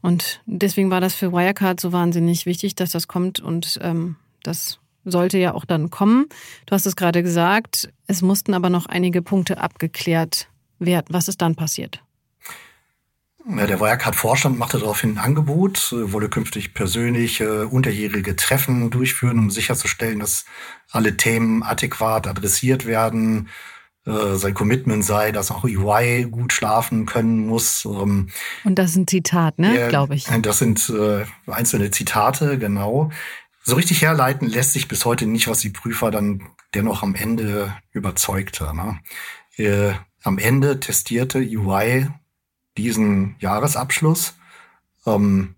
Und deswegen war das für Wirecard so wahnsinnig wichtig, dass das kommt und ähm, das sollte ja auch dann kommen. Du hast es gerade gesagt, es mussten aber noch einige Punkte abgeklärt werden. Was ist dann passiert? Ja, der Wirecard-Vorstand machte daraufhin ein Angebot, wolle künftig persönlich äh, unterjährige Treffen durchführen, um sicherzustellen, dass alle Themen adäquat adressiert werden. Äh, sein Commitment sei, dass auch EY gut schlafen können muss. Ähm, Und das ist ein Zitat, ne, äh, glaube ich. Das sind äh, einzelne Zitate, genau. So richtig herleiten lässt sich bis heute nicht, was die Prüfer dann dennoch am Ende überzeugte. Ne? Äh, am Ende testierte EY diesen Jahresabschluss. Ähm,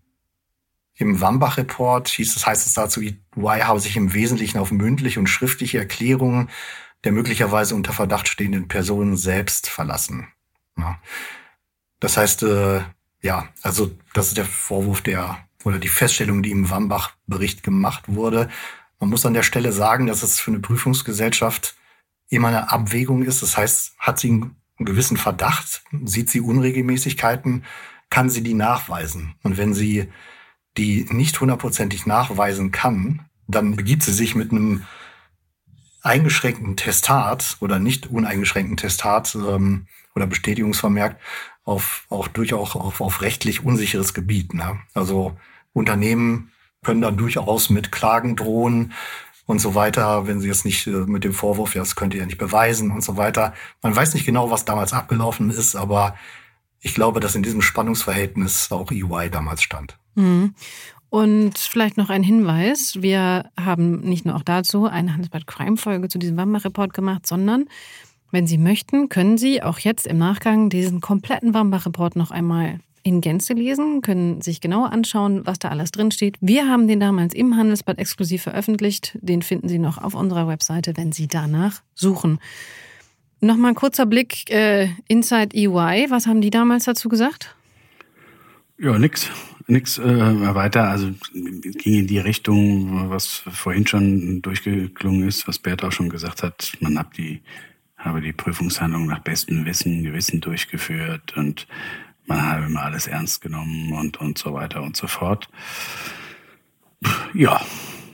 Im Wambach-Report hieß es, heißt es dazu, EY habe sich im Wesentlichen auf mündliche und schriftliche Erklärungen der möglicherweise unter Verdacht stehenden Personen selbst verlassen. Ja. Das heißt, äh, ja, also das ist der Vorwurf der oder die Feststellung, die im Wambach-Bericht gemacht wurde. Man muss an der Stelle sagen, dass es für eine Prüfungsgesellschaft immer eine Abwägung ist. Das heißt, hat sie einen gewissen Verdacht, sieht sie Unregelmäßigkeiten, kann sie die nachweisen. Und wenn sie die nicht hundertprozentig nachweisen kann, dann begibt sie sich mit einem eingeschränkten Testat oder nicht uneingeschränkten Testat ähm, oder Bestätigungsvermerk auf auch durchaus auf, auf rechtlich unsicheres Gebiet. Ne? Also Unternehmen können dann durchaus mit Klagen drohen und so weiter, wenn sie jetzt nicht äh, mit dem Vorwurf, ja, das könnt ihr ja nicht beweisen und so weiter. Man weiß nicht genau, was damals abgelaufen ist, aber ich glaube, dass in diesem Spannungsverhältnis auch EY damals stand. Mhm. Und vielleicht noch ein Hinweis. Wir haben nicht nur auch dazu eine Handelsblatt Crime Folge zu diesem Wambach-Report gemacht, sondern wenn Sie möchten, können Sie auch jetzt im Nachgang diesen kompletten Wambach-Report noch einmal in Gänze lesen, können sich genauer anschauen, was da alles drinsteht. Wir haben den damals im Handelsblatt exklusiv veröffentlicht. Den finden Sie noch auf unserer Webseite, wenn Sie danach suchen. Nochmal ein kurzer Blick äh, Inside EY. Was haben die damals dazu gesagt? Ja, nix. Nix äh, weiter. Also ging in die Richtung, was vorhin schon durchgeklungen ist, was Bert auch schon gesagt hat. Man hat die, habe die Prüfungshandlung nach bestem Wissen, Gewissen durchgeführt und man habe immer alles ernst genommen und, und so weiter und so fort. Ja,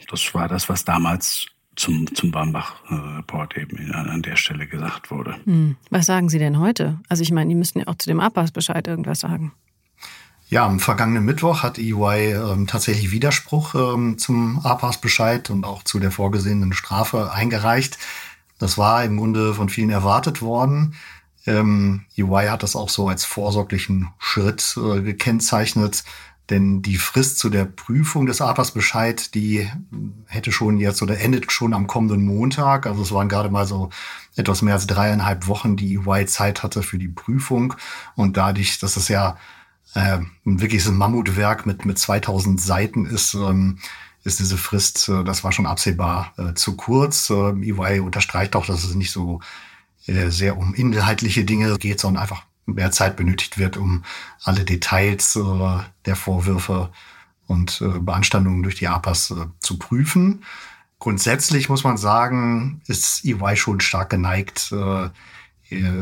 das war das, was damals zum, zum Bambach-Report eben an der Stelle gesagt wurde. Hm. Was sagen Sie denn heute? Also ich meine, die müssten ja auch zu dem Abpassbescheid irgendwas sagen. Ja, am vergangenen Mittwoch hat EY ähm, tatsächlich Widerspruch ähm, zum APAS-Bescheid und auch zu der vorgesehenen Strafe eingereicht. Das war im Grunde von vielen erwartet worden. Ähm, EY hat das auch so als vorsorglichen Schritt äh, gekennzeichnet, Denn die Frist zu der Prüfung des APAS-Bescheid, die hätte schon jetzt oder endet schon am kommenden Montag. Also es waren gerade mal so etwas mehr als dreieinhalb Wochen, die EY Zeit hatte für die Prüfung. Und dadurch, dass es ja äh, wirklich ein Mammutwerk mit, mit 2000 Seiten ist, ähm, ist diese Frist, äh, das war schon absehbar, äh, zu kurz. Äh, EY unterstreicht auch, dass es nicht so äh, sehr um inhaltliche Dinge geht, sondern einfach mehr Zeit benötigt wird, um alle Details äh, der Vorwürfe und äh, Beanstandungen durch die APAS äh, zu prüfen. Grundsätzlich muss man sagen, ist EY schon stark geneigt, äh,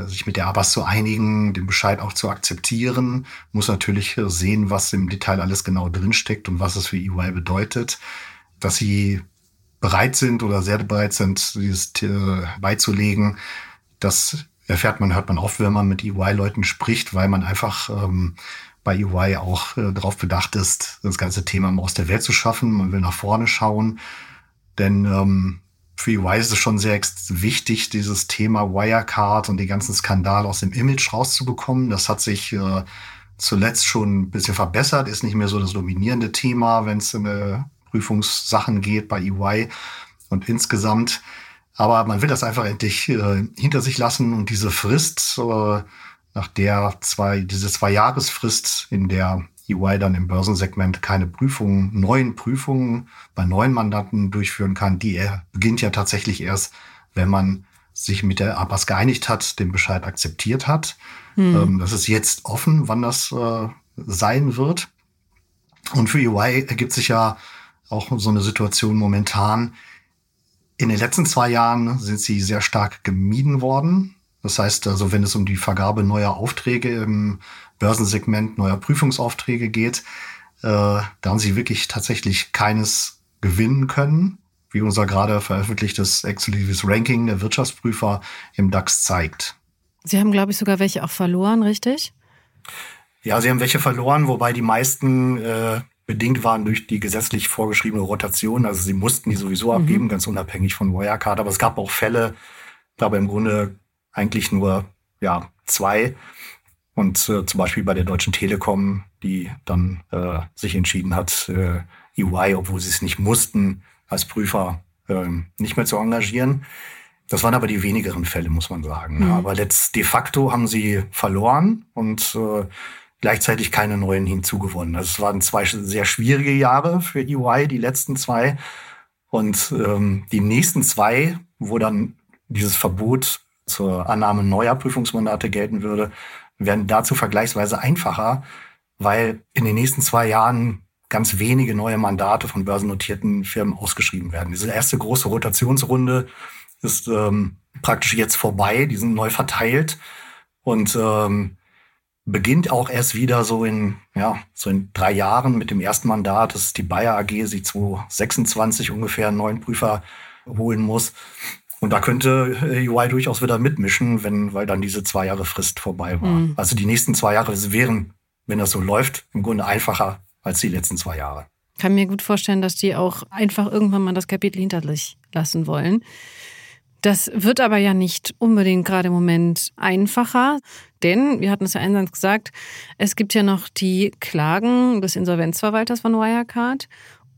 sich mit der ABAS zu einigen, den Bescheid auch zu akzeptieren, muss natürlich sehen, was im Detail alles genau drinsteckt und was es für EY bedeutet. Dass sie bereit sind oder sehr bereit sind, dieses äh, beizulegen, das erfährt man, hört man oft, wenn man mit EY-Leuten spricht, weil man einfach ähm, bei EY auch äh, darauf bedacht ist, das ganze Thema mal aus der Welt zu schaffen. Man will nach vorne schauen. Denn ähm, für EY ist es schon sehr wichtig, dieses Thema Wirecard und die ganzen Skandale aus dem Image rauszubekommen. Das hat sich äh, zuletzt schon ein bisschen verbessert, ist nicht mehr so das dominierende Thema, wenn es in äh, Prüfungssachen geht bei EY und insgesamt. Aber man will das einfach endlich äh, hinter sich lassen und diese Frist, äh, nach der zwei, diese zwei Jahresfrist, in der EY dann im Börsensegment keine Prüfungen, neuen Prüfungen bei neuen Mandanten durchführen kann. Die beginnt ja tatsächlich erst, wenn man sich mit der ABAS geeinigt hat, den Bescheid akzeptiert hat. Hm. das ist jetzt offen, wann das äh, sein wird. Und für EY ergibt sich ja auch so eine Situation momentan. In den letzten zwei Jahren sind sie sehr stark gemieden worden. Das heißt also, wenn es um die Vergabe neuer Aufträge im Börsensegment neuer Prüfungsaufträge geht, äh, da haben sie wirklich tatsächlich keines gewinnen können, wie unser gerade veröffentlichtes exklusives Ranking der Wirtschaftsprüfer im DAX zeigt. Sie haben, glaube ich, sogar welche auch verloren, richtig? Ja, sie haben welche verloren, wobei die meisten äh, bedingt waren durch die gesetzlich vorgeschriebene Rotation. Also sie mussten die sowieso mhm. abgeben, ganz unabhängig von Wirecard. Aber es gab auch Fälle, aber im Grunde eigentlich nur ja zwei, und äh, zum Beispiel bei der Deutschen Telekom, die dann äh, sich entschieden hat, äh, EY, obwohl sie es nicht mussten, als Prüfer äh, nicht mehr zu engagieren. Das waren aber die wenigeren Fälle, muss man sagen. Mhm. Aber letzt, de facto haben sie verloren und äh, gleichzeitig keine neuen hinzugewonnen. Also es waren zwei sehr schwierige Jahre für EY, die letzten zwei. Und ähm, die nächsten zwei, wo dann dieses Verbot zur Annahme neuer Prüfungsmandate gelten würde, werden dazu vergleichsweise einfacher, weil in den nächsten zwei Jahren ganz wenige neue Mandate von börsennotierten Firmen ausgeschrieben werden. Diese erste große Rotationsrunde ist ähm, praktisch jetzt vorbei, die sind neu verteilt und ähm, beginnt auch erst wieder so in, ja, so in drei Jahren mit dem ersten Mandat. Das ist die Bayer AG, sie 2026 ungefähr einen neuen Prüfer holen muss. Und da könnte UI äh, durchaus wieder mitmischen, wenn, weil dann diese zwei Jahre Frist vorbei war. Mhm. Also die nächsten zwei Jahre wären, wenn das so läuft, im Grunde einfacher als die letzten zwei Jahre. Kann mir gut vorstellen, dass die auch einfach irgendwann mal das Kapitel hinter sich lassen wollen. Das wird aber ja nicht unbedingt gerade im Moment einfacher, denn, wir hatten es ja eingangs gesagt, es gibt ja noch die Klagen des Insolvenzverwalters von Wirecard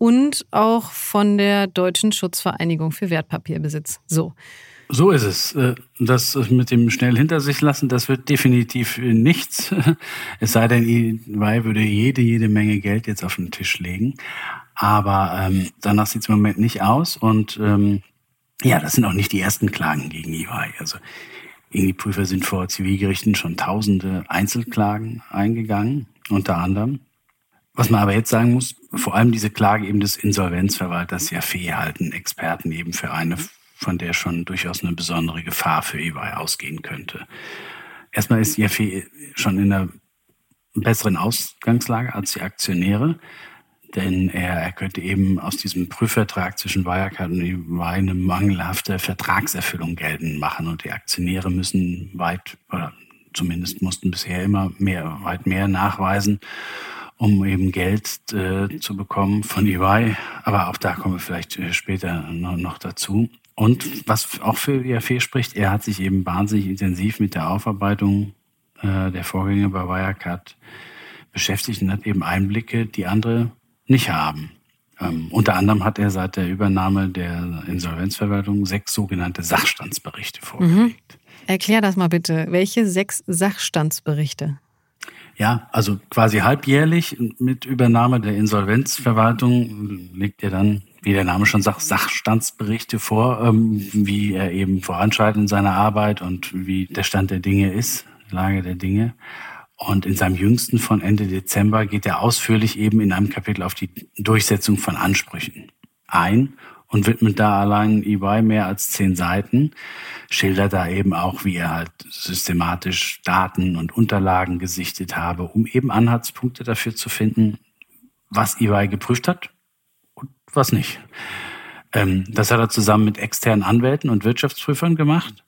und auch von der Deutschen Schutzvereinigung für Wertpapierbesitz. So. So ist es. Äh, das mit dem schnell hinter sich lassen, das wird definitiv nichts. [LAUGHS] Es sei denn, EY würde jede, jede Menge Geld jetzt auf den Tisch legen. Aber ähm, danach sieht es im Moment nicht aus. Und ähm, ja, das sind auch nicht die ersten Klagen gegen EY. Also die Prüfer sind vor Zivilgerichten schon tausende Einzelklagen eingegangen, unter anderem. Was man aber jetzt sagen muss, vor allem diese Klage eben des Insolvenzverwalters Jaffe halten Experten eben für eine, von der schon durchaus eine besondere Gefahr für EY ausgehen könnte. Erstmal ist Jaffe schon in einer besseren Ausgangslage als die Aktionäre, denn er, er könnte eben aus diesem Prüfvertrag zwischen Wirecard und EY eine mangelhafte Vertragserfüllung geltend machen und die Aktionäre müssen weit, oder zumindest mussten bisher immer mehr, weit mehr nachweisen um eben Geld äh, zu bekommen von EY. Aber auch da kommen wir vielleicht äh, später noch, dazu. Und was auch für IAF spricht, er hat sich eben wahnsinnig intensiv mit der Aufarbeitung äh, der Vorgänge bei Wirecard Beschäftigten hat eben Einblicke, die andere nicht haben. Ähm, unter anderem hat er seit der Übernahme der Insolvenzverwaltung sechs sogenannte Sachstandsberichte vorgelegt. Mhm. Erklär das mal bitte. Welche sechs Sachstandsberichte? Ja, also quasi halbjährlich mit Übernahme der Insolvenzverwaltung legt er dann, wie der Name schon sagt, Sachstandsberichte vor, ähm, wie er eben voranschreitet in seiner Arbeit und wie der Stand der Dinge ist, Lage der Dinge. Und in seinem jüngsten von Ende Dezember geht er ausführlich eben in einem Kapitel auf die Durchsetzung von Ansprüchen ein und widmet da allein EY mehr als zehn Seiten, schildert da eben auch, wie er halt systematisch Daten und Unterlagen gesichtet habe, um eben Anhaltspunkte dafür zu finden, was EY geprüft hat und was nicht. Ähm, das hat er zusammen mit externen Anwälten und Wirtschaftsprüfern gemacht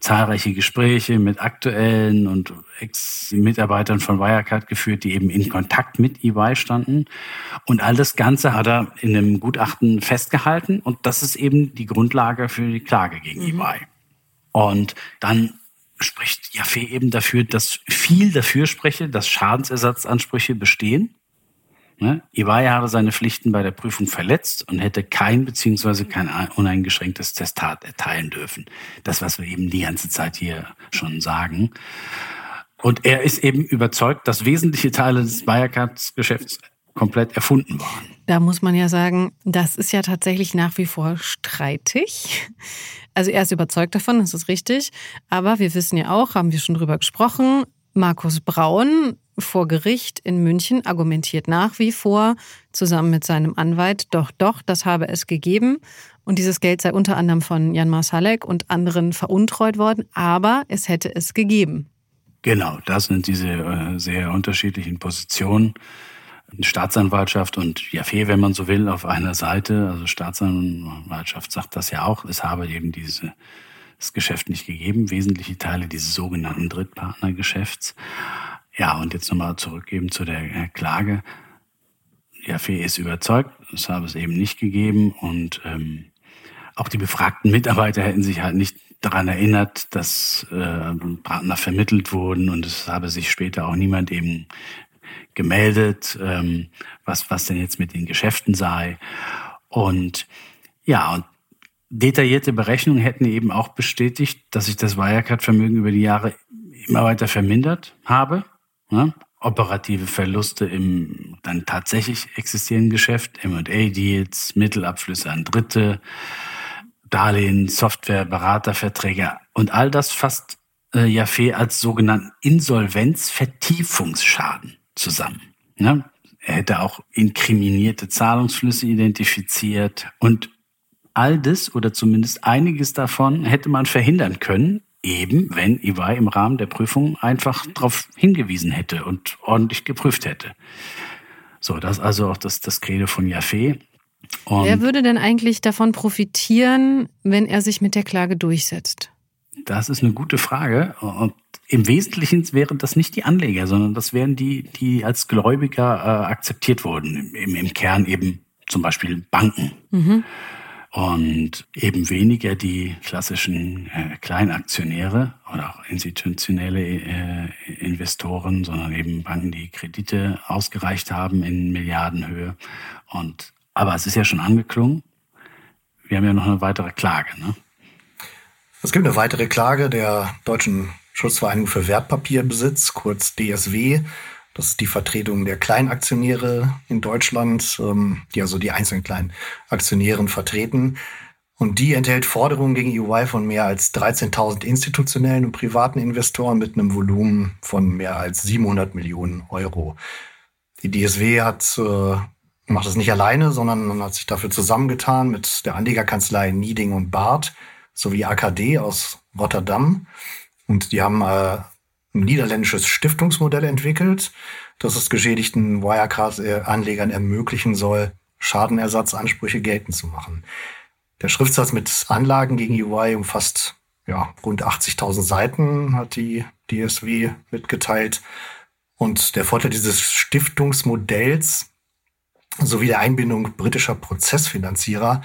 zahlreiche Gespräche mit aktuellen und Ex-Mitarbeitern von Wirecard geführt, die eben in Kontakt mit EY standen. Und all das Ganze hat er in einem Gutachten festgehalten und das ist eben die Grundlage für die Klage gegen mhm. EY. Und dann spricht Jaffe eben dafür, dass viel dafür spreche, dass Schadensersatzansprüche bestehen Ne? Iwaya habe seine Pflichten bei der Prüfung verletzt und hätte kein bzw. kein uneingeschränktes Testat erteilen dürfen. Das, was wir eben die ganze Zeit hier schon sagen. Und er ist eben überzeugt, dass wesentliche Teile des Wirecard-Geschäfts komplett erfunden waren. Da muss man ja sagen, das ist ja tatsächlich nach wie vor streitig. Also er ist überzeugt davon, das ist richtig. Aber wir wissen ja auch, haben wir schon drüber gesprochen, Markus Braun vor Gericht in München argumentiert nach wie vor zusammen mit seinem Anwalt, doch, doch, das habe es gegeben. Und dieses Geld sei unter anderem von Jan Marsalek und anderen veruntreut worden, aber es hätte es gegeben. Genau, das sind diese äh, sehr unterschiedlichen Positionen. Staatsanwaltschaft und Jaffe, wenn man so will, auf einer Seite. Also Staatsanwaltschaft sagt das ja auch. Es habe eben diese, das Geschäft nicht gegeben, wesentliche Teile dieses sogenannten Drittpartnergeschäfts. Ja, und jetzt nochmal zurückgeben zu der Klage. Jaffe ist überzeugt, es habe es eben nicht gegeben und ähm, auch die befragten Mitarbeiter hätten sich halt nicht daran erinnert, dass äh, Partner vermittelt wurden und es habe sich später auch niemand eben gemeldet, ähm, was, was denn jetzt mit den Geschäften sei. Und ja, und detaillierte Berechnungen hätten eben auch bestätigt, dass sich das Wirecard-Vermögen über die Jahre immer weiter vermindert habe. Ne? Operative Verluste im dann tatsächlich existierenden Geschäft, M&A-Deals, Mittelabflüsse an Dritte, Darlehen, Software, Beraterverträge und all das fasst äh, Jaffe als sogenannten Insolvenzvertiefungsschaden zusammen. Ne? Er hätte auch inkriminierte Zahlungsflüsse identifiziert und all das oder zumindest einiges davon hätte man verhindern können, eben, wenn EY im Rahmen der Prüfung einfach darauf hingewiesen hätte und ordentlich geprüft hätte. So, das ist also auch das, das Credo von Jaffe. Wer würde denn eigentlich davon profitieren, wenn er sich mit der Klage durchsetzt? Das ist eine gute Frage. Und im Wesentlichen wären das nicht die Anleger, sondern das wären die, die als Gläubiger äh, akzeptiert wurden. Im, Im Kern eben zum Beispiel Banken. Mhm und eben weniger die klassischen äh, Kleinaktionäre oder auch institutionelle äh, Investoren, sondern eben Banken, die Kredite ausgereicht haben in Milliardenhöhe. Und aber es ist ja schon angeklungen. Wir haben ja noch eine weitere Klage. Ne? Es gibt eine weitere Klage der Deutschen Schutzvereinigung für Wertpapierbesitz, kurz DSW. Das ist die Vertretung der Kleinaktionäre in Deutschland, ähm, die also die einzelnen kleinen Aktionären vertreten. Und die enthält Forderungen gegen EY von mehr als 13.000 institutionellen und privaten Investoren mit einem Volumen von mehr als 700 Millionen Euro. Die DSW hat, äh, macht das nicht alleine, sondern hat sich dafür zusammengetan mit der Anlegerkanzlei Nieding und Barth sowie AKD aus Rotterdam. Und die haben äh, ein niederländisches Stiftungsmodell entwickelt, das es geschädigten Wirecard-Anlegern ermöglichen soll, Schadenersatzansprüche geltend zu machen. Der Schriftsatz mit Anlagen gegen UI umfasst ja, rund 80.000 Seiten, hat die DSW mitgeteilt. Und der Vorteil dieses Stiftungsmodells sowie der Einbindung britischer Prozessfinanzierer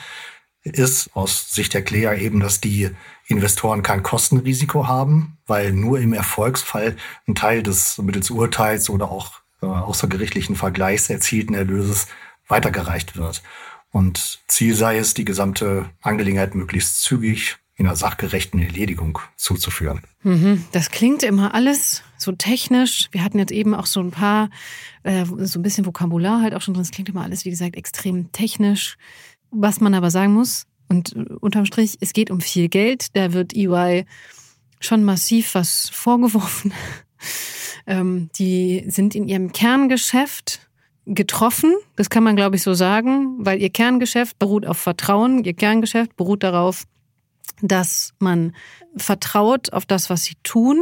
ist aus Sicht der Kläger eben, dass die Investoren kein Kostenrisiko haben, weil nur im Erfolgsfall ein Teil des mittels Urteils oder auch äh, außergerichtlichen Vergleichs erzielten Erlöses weitergereicht wird. Und Ziel sei es, die gesamte Angelegenheit möglichst zügig in einer sachgerechten Erledigung zuzuführen. Mhm. Das klingt immer alles so technisch. Wir hatten jetzt eben auch so ein paar, äh, so ein bisschen Vokabular halt auch schon drin. Es klingt immer alles, wie gesagt, extrem technisch. Was man aber sagen muss, und äh, unterm Strich, es geht um viel Geld. Da wird EY schon massiv was vorgeworfen. [LAUGHS] ähm, die sind in ihrem Kerngeschäft getroffen. Das kann man, glaube ich, so sagen, weil ihr Kerngeschäft beruht auf Vertrauen. Ihr Kerngeschäft beruht darauf, dass man vertraut auf das, was sie tun.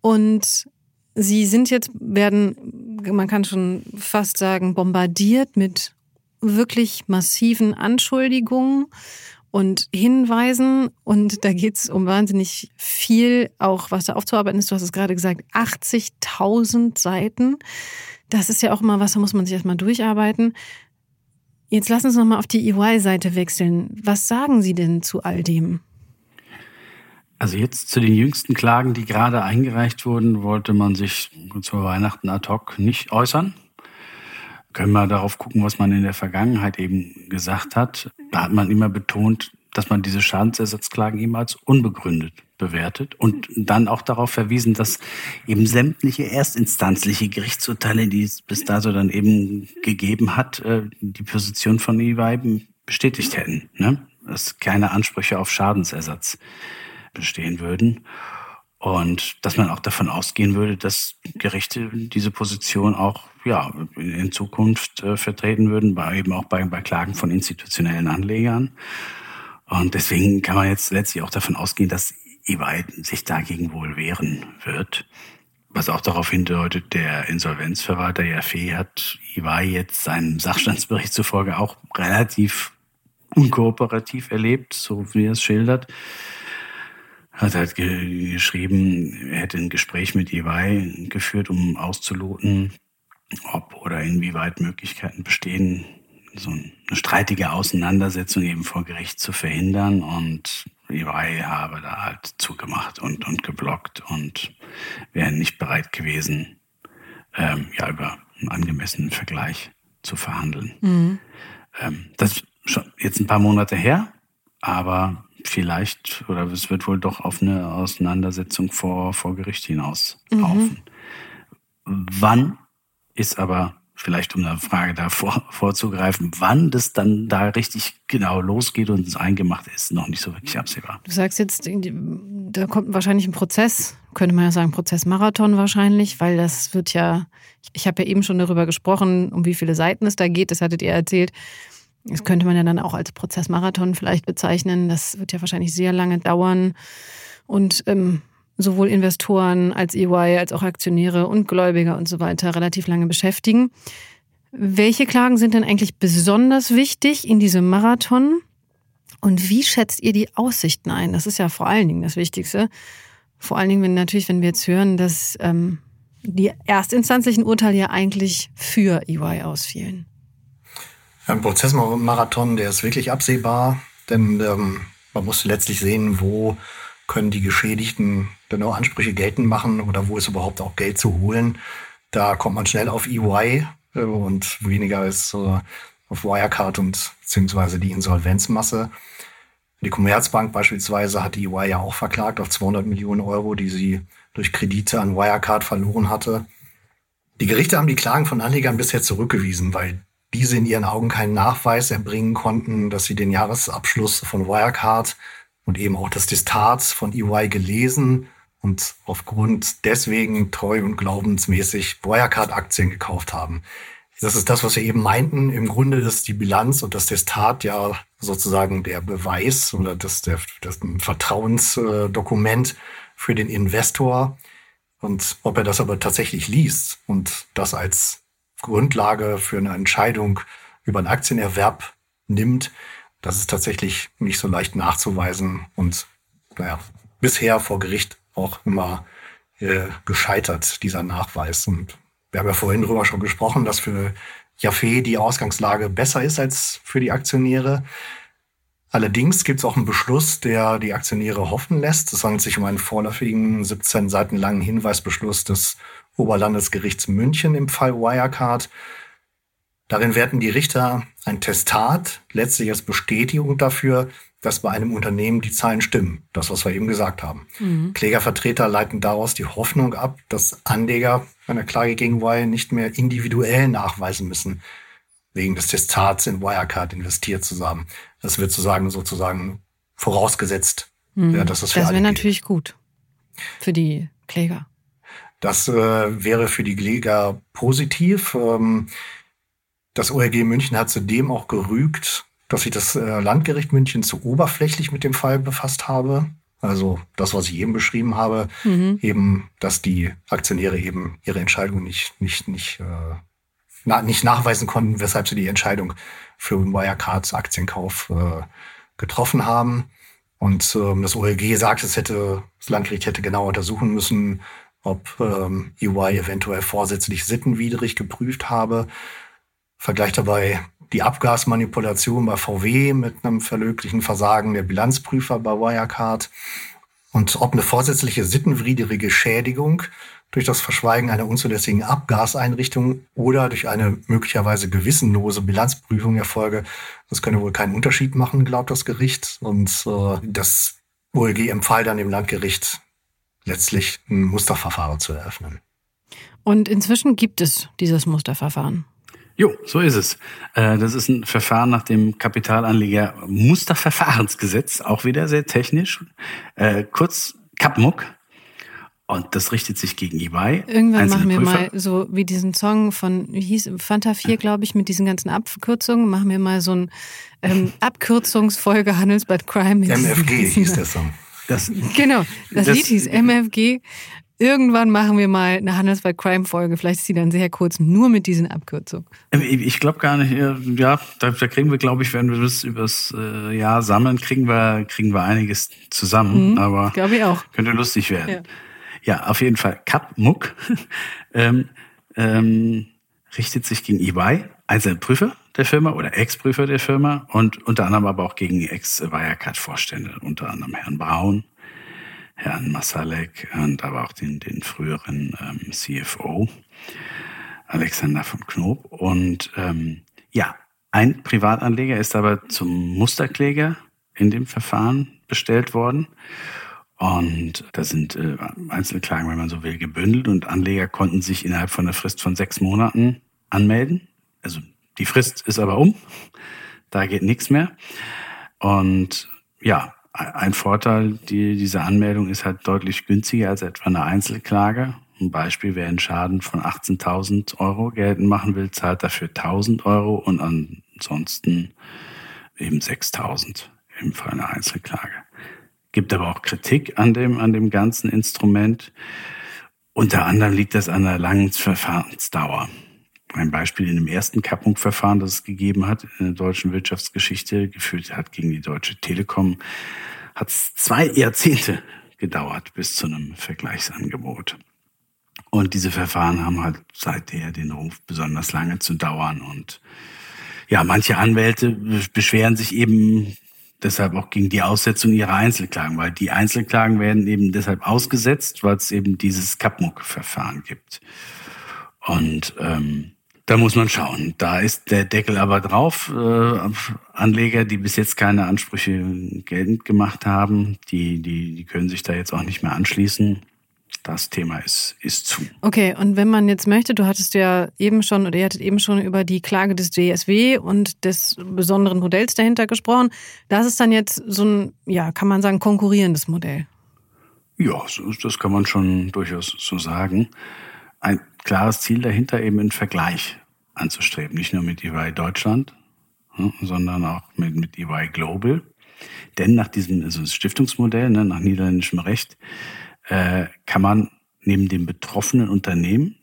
Und sie sind jetzt, werden, man kann schon fast sagen, bombardiert mit wirklich massiven Anschuldigungen und Hinweisen. Und da geht es um wahnsinnig viel, auch was da aufzuarbeiten ist. Du hast es gerade gesagt, 80.000 Seiten. Das ist ja auch mal was, da muss man sich erstmal durcharbeiten. Jetzt Sie uns nochmal auf die EY-Seite wechseln. Was sagen Sie denn zu all dem? Also jetzt zu den jüngsten Klagen, die gerade eingereicht wurden, wollte man sich zu Weihnachten ad hoc nicht äußern. Können wir darauf gucken, was man in der Vergangenheit eben gesagt hat. Da hat man immer betont, dass man diese Schadensersatzklagen eben als unbegründet bewertet und dann auch darauf verwiesen, dass eben sämtliche erstinstanzliche Gerichtsurteile, die es bis dato dann eben gegeben hat, äh, die Position von EY bestätigt hätten, ne? dass keine Ansprüche auf Schadensersatz bestehen würden. Und dass man auch davon ausgehen würde, dass Gerichte diese Position auch ja, in Zukunft äh, vertreten würden, bei, eben auch bei, bei Klagen von institutionellen Anlegern. Und deswegen kann man jetzt letztlich auch davon ausgehen, dass EY sich dagegen wohl wehren wird. Was auch darauf hindeutet, der Insolvenzverwalter Jaffe hat EY jetzt seinem Sachstandsbericht zufolge auch relativ unkooperativ erlebt, so wie er es schildert hat halt ge geschrieben, er hätte ein Gespräch mit EY geführt, um auszuloten, ob oder inwieweit Möglichkeiten bestehen, so eine streitige Auseinandersetzung eben vor Gericht zu verhindern. Und EY habe da halt zugemacht und, und geblockt und wäre nicht bereit gewesen, ähm, ja, über einen angemessenen Vergleich zu verhandeln. Mhm. Ähm, das ist schon jetzt ein paar Monate her, aber vielleicht oder es wird wohl doch auf eine Auseinandersetzung vor, vor Gericht hinaus laufen. Mhm. Wann ist aber vielleicht um eine Frage da vor, vorzugreifen, wann das dann da richtig genau losgeht und es eingemacht ist, noch nicht so wirklich absehbar. Du sagst jetzt, da kommt wahrscheinlich ein Prozess, könnte man ja sagen, Prozessmarathon wahrscheinlich, weil das wird ja, ich habe ja eben schon darüber gesprochen, um wie viele Seiten es da geht, das hattet ihr erzählt. Das könnte man ja dann auch als Prozessmarathon vielleicht bezeichnen. Das wird ja wahrscheinlich sehr lange dauern. Und ähm, sowohl Investoren als EY als auch Aktionäre und Gläubiger und so weiter relativ lange beschäftigen. Welche Klagen sind denn eigentlich besonders wichtig in diesem Marathon? Und wie schätzt ihr die Aussichten ein? Das ist ja vor allen Dingen das Wichtigste. Vor allen Dingen, wenn natürlich, wenn wir jetzt hören, dass ähm, die erstinstanzlichen Urteile ja eigentlich für EY ausfielen. Ein Prozessmarathon, der ist wirklich absehbar, denn ähm, man muss letztlich sehen, wo können die Geschädigten genau Ansprüche geltend machen oder wo ist überhaupt auch Geld zu holen. Da kommt man schnell auf EY äh, und weniger ist äh, auf Wirecard und beziehungsweise die Insolvenzmasse. Die Commerzbank beispielsweise hat die EY ja auch verklagt auf 200 Millionen Euro, die sie durch Kredite an Wirecard verloren hatte. Die Gerichte haben die Klagen von Anlegern bisher zurückgewiesen, weil diese in ihren Augen keinen Nachweis erbringen konnten, dass sie den Jahresabschluss von Wirecard und eben auch das Distat von EY gelesen und aufgrund deswegen treu und glaubensmäßig Wirecard-Aktien gekauft haben. Das ist das, was wir eben meinten. Im Grunde ist die Bilanz und das Testat ja sozusagen der Beweis oder das, der, das Vertrauensdokument für den Investor. Und ob er das aber tatsächlich liest und das als Grundlage für eine Entscheidung über einen Aktienerwerb nimmt, das ist tatsächlich nicht so leicht nachzuweisen und naja, bisher vor Gericht auch immer äh, gescheitert, dieser Nachweis. Und wir haben ja vorhin drüber schon gesprochen, dass für Jaffe die Ausgangslage besser ist als für die Aktionäre. Allerdings gibt es auch einen Beschluss, der die Aktionäre hoffen lässt. Es handelt sich um einen vorläufigen 17 Seiten langen Hinweisbeschluss des Oberlandesgerichts München im Fall Wirecard. Darin werten die Richter ein Testat, letztlich als Bestätigung dafür, dass bei einem Unternehmen die Zahlen stimmen. Das, was wir eben gesagt haben. Mhm. Klägervertreter leiten daraus die Hoffnung ab, dass Anleger einer Klage gegen Wire nicht mehr individuell nachweisen müssen, wegen des Testats in Wirecard investiert zu haben. Das wird sozusagen, sozusagen vorausgesetzt, mhm. ja, dass das für Das wäre natürlich gut für die Kläger. Das äh, wäre für die Kläger positiv. Ähm, das ORG München hat zudem auch gerügt, dass ich das äh, Landgericht München zu oberflächlich mit dem Fall befasst habe. Also das, was ich eben beschrieben habe, mhm. eben, dass die Aktionäre eben ihre Entscheidung nicht, nicht, nicht, äh, na, nicht nachweisen konnten, weshalb sie die Entscheidung für Wirecards Aktienkauf äh, getroffen haben. Und ähm, das OLG sagt, es hätte, das Landgericht hätte genau untersuchen müssen, ob ähm, EY eventuell vorsätzlich sittenwidrig geprüft habe. Vergleicht dabei die Abgasmanipulation bei VW mit einem verlöglichen Versagen der Bilanzprüfer bei Wirecard und ob eine vorsätzliche sittenwidrige Schädigung durch das Verschweigen einer unzulässigen Abgaseinrichtung oder durch eine möglicherweise gewissenlose Bilanzprüfung erfolge. Das könne wohl keinen Unterschied machen, glaubt das Gericht. Und äh, das OLG empfahl dann dem Landgericht letztlich ein Musterverfahren zu eröffnen. Und inzwischen gibt es dieses Musterverfahren. Jo, so ist es. Äh, das ist ein Verfahren nach dem Kapitalanleger Musterverfahrensgesetz, auch wieder sehr technisch. Äh, kurz Kapmuck. Und das richtet sich gegen EY. Irgendwann machen wir Prüfer. mal so wie diesen Song von, wie hieß Fanta 4, glaube ich, mit diesen ganzen Abkürzungen, machen wir mal so ein ähm, [LAUGHS] Abkürzungsfolge Handelsblatt Crime. MFG [LAUGHS] hieß der Song. Das, genau, das, das Lied hieß MFG. Irgendwann machen wir mal eine Handelswelt Crime Folge. Vielleicht ist sie dann sehr kurz, nur mit diesen Abkürzungen. Ähm, ich glaube gar nicht. Ja, da, kriegen wir, glaube ich, wenn wir das übers äh, Jahr sammeln, kriegen wir, kriegen wir einiges zusammen. Mhm, aber glaube ich auch. Könnte lustig werden. Ja, ja auf jeden Fall. Kapmuck [LAUGHS] ähm, ähm, richtet sich gegen EY, einzelne Prüfer der Firma oder Ex-Prüfer der Firma und unter anderem aber auch gegen Ex-Wirecard-Vorstände, unter anderem Herrn Braun, Herrn Masalek und aber auch den, den früheren ähm, CFO, Alexander von Knob. Und ähm, ja, ein Privatanleger ist aber zum Musterkläger in dem Verfahren bestellt worden. Und da sind äh, Einzelklagen, wenn man so will, gebündelt und Anleger konnten sich innerhalb von einer Frist von sechs Monaten anmelden. Also die Frist ist aber um, da geht nichts mehr. Und ja, ein Vorteil die, dieser Anmeldung ist halt deutlich günstiger als etwa eine Einzelklage. Ein Beispiel, wer einen Schaden von 18.000 Euro geltend machen will, zahlt dafür 1.000 Euro und ansonsten eben 6.000 im Fall einer Einzelklage. Gibt aber auch Kritik an dem, an dem ganzen Instrument. Unter anderem liegt das an der langen Verfahrensdauer. Ein Beispiel in dem ersten Kappungsverfahren, das es gegeben hat in der deutschen Wirtschaftsgeschichte, geführt hat gegen die Deutsche Telekom, hat es zwei Jahrzehnte gedauert bis zu einem Vergleichsangebot. Und diese Verfahren haben halt seither den Ruf, besonders lange zu dauern. Und ja, manche Anwälte beschweren sich eben deshalb auch gegen die Aussetzung ihrer Einzelklagen, weil die Einzelklagen werden eben deshalb ausgesetzt, weil es eben dieses Kapmuck-Verfahren gibt. Und ähm, da muss man schauen. Da ist der Deckel aber drauf. Äh, Anleger, die bis jetzt keine Ansprüche geltend gemacht haben, die, die, die können sich da jetzt auch nicht mehr anschließen. Das Thema ist, ist zu. Okay, und wenn man jetzt möchte, du hattest ja eben schon oder ihr hattet eben schon über die Klage des DSW und des besonderen Modells dahinter gesprochen. Das ist dann jetzt so ein, ja, kann man sagen, konkurrierendes Modell. Ja, das kann man schon durchaus so sagen. Ein klares Ziel dahinter, eben einen Vergleich anzustreben. Nicht nur mit EY Deutschland, hm, sondern auch mit, mit EY Global. Denn nach diesem also Stiftungsmodell, ne, nach niederländischem Recht, äh, kann man neben dem betroffenen Unternehmen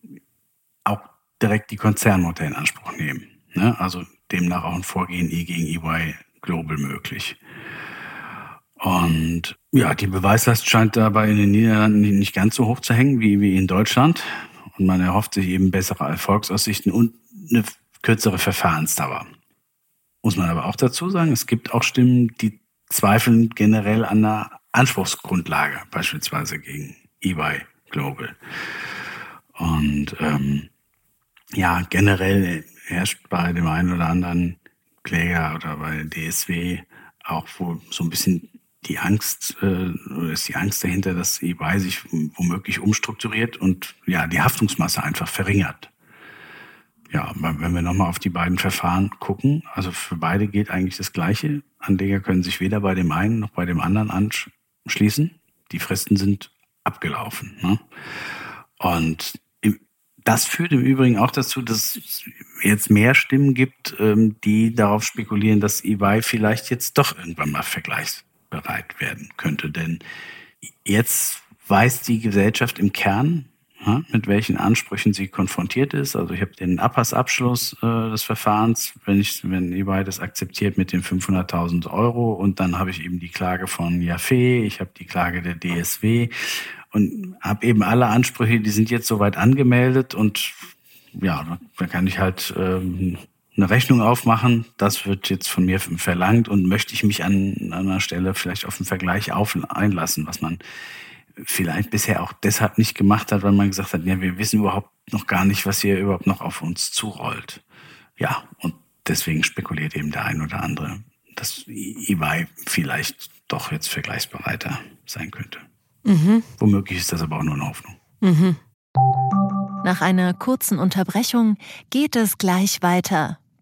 auch direkt die Konzernmutter in Anspruch nehmen. Ne? Also demnach auch ein Vorgehen gegen EY Global möglich. Und ja, die Beweislast scheint dabei in den Niederlanden nicht ganz so hoch zu hängen wie, wie in Deutschland und man erhofft sich eben bessere Erfolgsaussichten und eine kürzere Verfahrensdauer. Muss man aber auch dazu sagen, es gibt auch Stimmen, die zweifeln generell an der Anspruchsgrundlage, beispielsweise gegen EY Global. Und ähm, ja, generell herrscht bei dem einen oder anderen Kläger oder bei DSW auch wohl so ein bisschen die Angst, äh, ist die Angst dahinter, dass EY sich womöglich umstrukturiert und ja, die Haftungsmasse einfach verringert. Ja, wenn wir nochmal auf die beiden Verfahren gucken, also für beide geht eigentlich das Gleiche. Anleger können sich weder bei dem einen noch bei dem anderen anschließen. Die Fristen sind abgelaufen. Ne? Und das führt im Übrigen auch dazu, dass es jetzt mehr Stimmen gibt, ähm, die darauf spekulieren, dass EY vielleicht jetzt doch irgendwann mal vergleichsbereit werden könnte. Denn jetzt weiß die Gesellschaft im Kern, mit welchen Ansprüchen sie konfrontiert ist. Also ich habe den Abpassabschluss äh, des Verfahrens, wenn ich, wenn EY das akzeptiert mit den 500.000 Euro und dann habe ich eben die Klage von Jaffe, ich habe die Klage der DSW und habe eben alle Ansprüche, die sind jetzt soweit angemeldet und ja, da kann ich halt ähm, eine Rechnung aufmachen. Das wird jetzt von mir verlangt und möchte ich mich an, einer Stelle vielleicht auf einen Vergleich auf, einlassen, was man vielleicht bisher auch deshalb nicht gemacht hat, weil man gesagt hat, ja, wir wissen überhaupt noch gar nicht, was hier überhaupt noch auf uns zurollt. Ja, und deswegen spekuliert eben der ein oder andere, dass EY vielleicht doch jetzt vergleichsbereiter sein könnte. Mhm. Womöglich ist das aber auch nur eine Hoffnung. Mhm. Nach einer kurzen Unterbrechung geht es gleich weiter.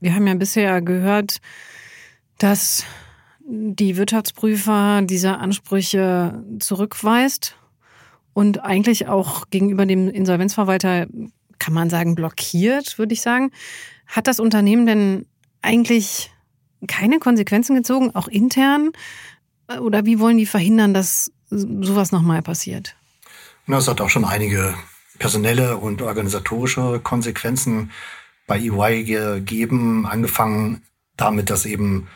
Wir haben ja bisher gehört, dass die Wirtschaftsprüfer diese Ansprüche zurückweist und eigentlich auch gegenüber dem Insolvenzverwalter, kann man sagen, blockiert, würde ich sagen. Hat das Unternehmen denn eigentlich keine Konsequenzen gezogen, auch intern? Oder wie wollen die verhindern, dass sowas nochmal passiert? Na, es hat auch schon einige personelle und organisatorische Konsequenzen bei EY gegeben, angefangen damit, dass eben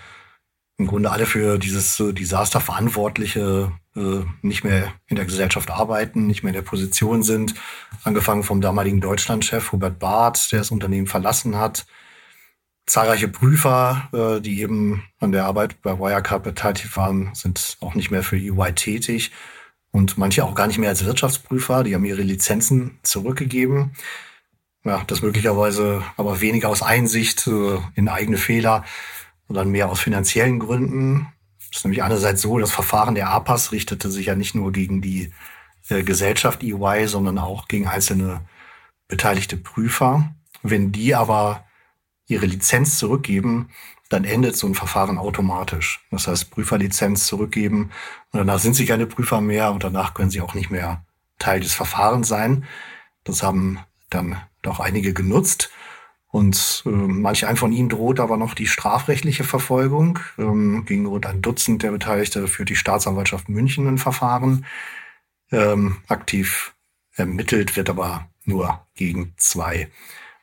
im Grunde alle für dieses so Desaster Verantwortliche äh, nicht mehr in der Gesellschaft arbeiten, nicht mehr in der Position sind. Angefangen vom damaligen Deutschlandchef Hubert Barth, der das Unternehmen verlassen hat. Zahlreiche Prüfer, äh, die eben an der Arbeit bei Wirecard beteiligt waren, sind auch nicht mehr für EY tätig. Und manche auch gar nicht mehr als Wirtschaftsprüfer, die haben ihre Lizenzen zurückgegeben. Ja, das möglicherweise aber weniger aus Einsicht äh, in eigene Fehler sondern mehr aus finanziellen Gründen. Das ist nämlich einerseits so, das Verfahren der APAS richtete sich ja nicht nur gegen die äh, Gesellschaft EY, sondern auch gegen einzelne beteiligte Prüfer. Wenn die aber ihre Lizenz zurückgeben, dann endet so ein Verfahren automatisch. Das heißt, Prüferlizenz zurückgeben und danach sind sie keine Prüfer mehr und danach können sie auch nicht mehr Teil des Verfahrens sein. Das haben dann doch einige genutzt. Und äh, manch ein von ihnen droht aber noch die strafrechtliche Verfolgung. Ähm, gegen rund ein Dutzend der Beteiligte führt die Staatsanwaltschaft München ein Verfahren. Ähm, aktiv ermittelt wird aber nur gegen zwei.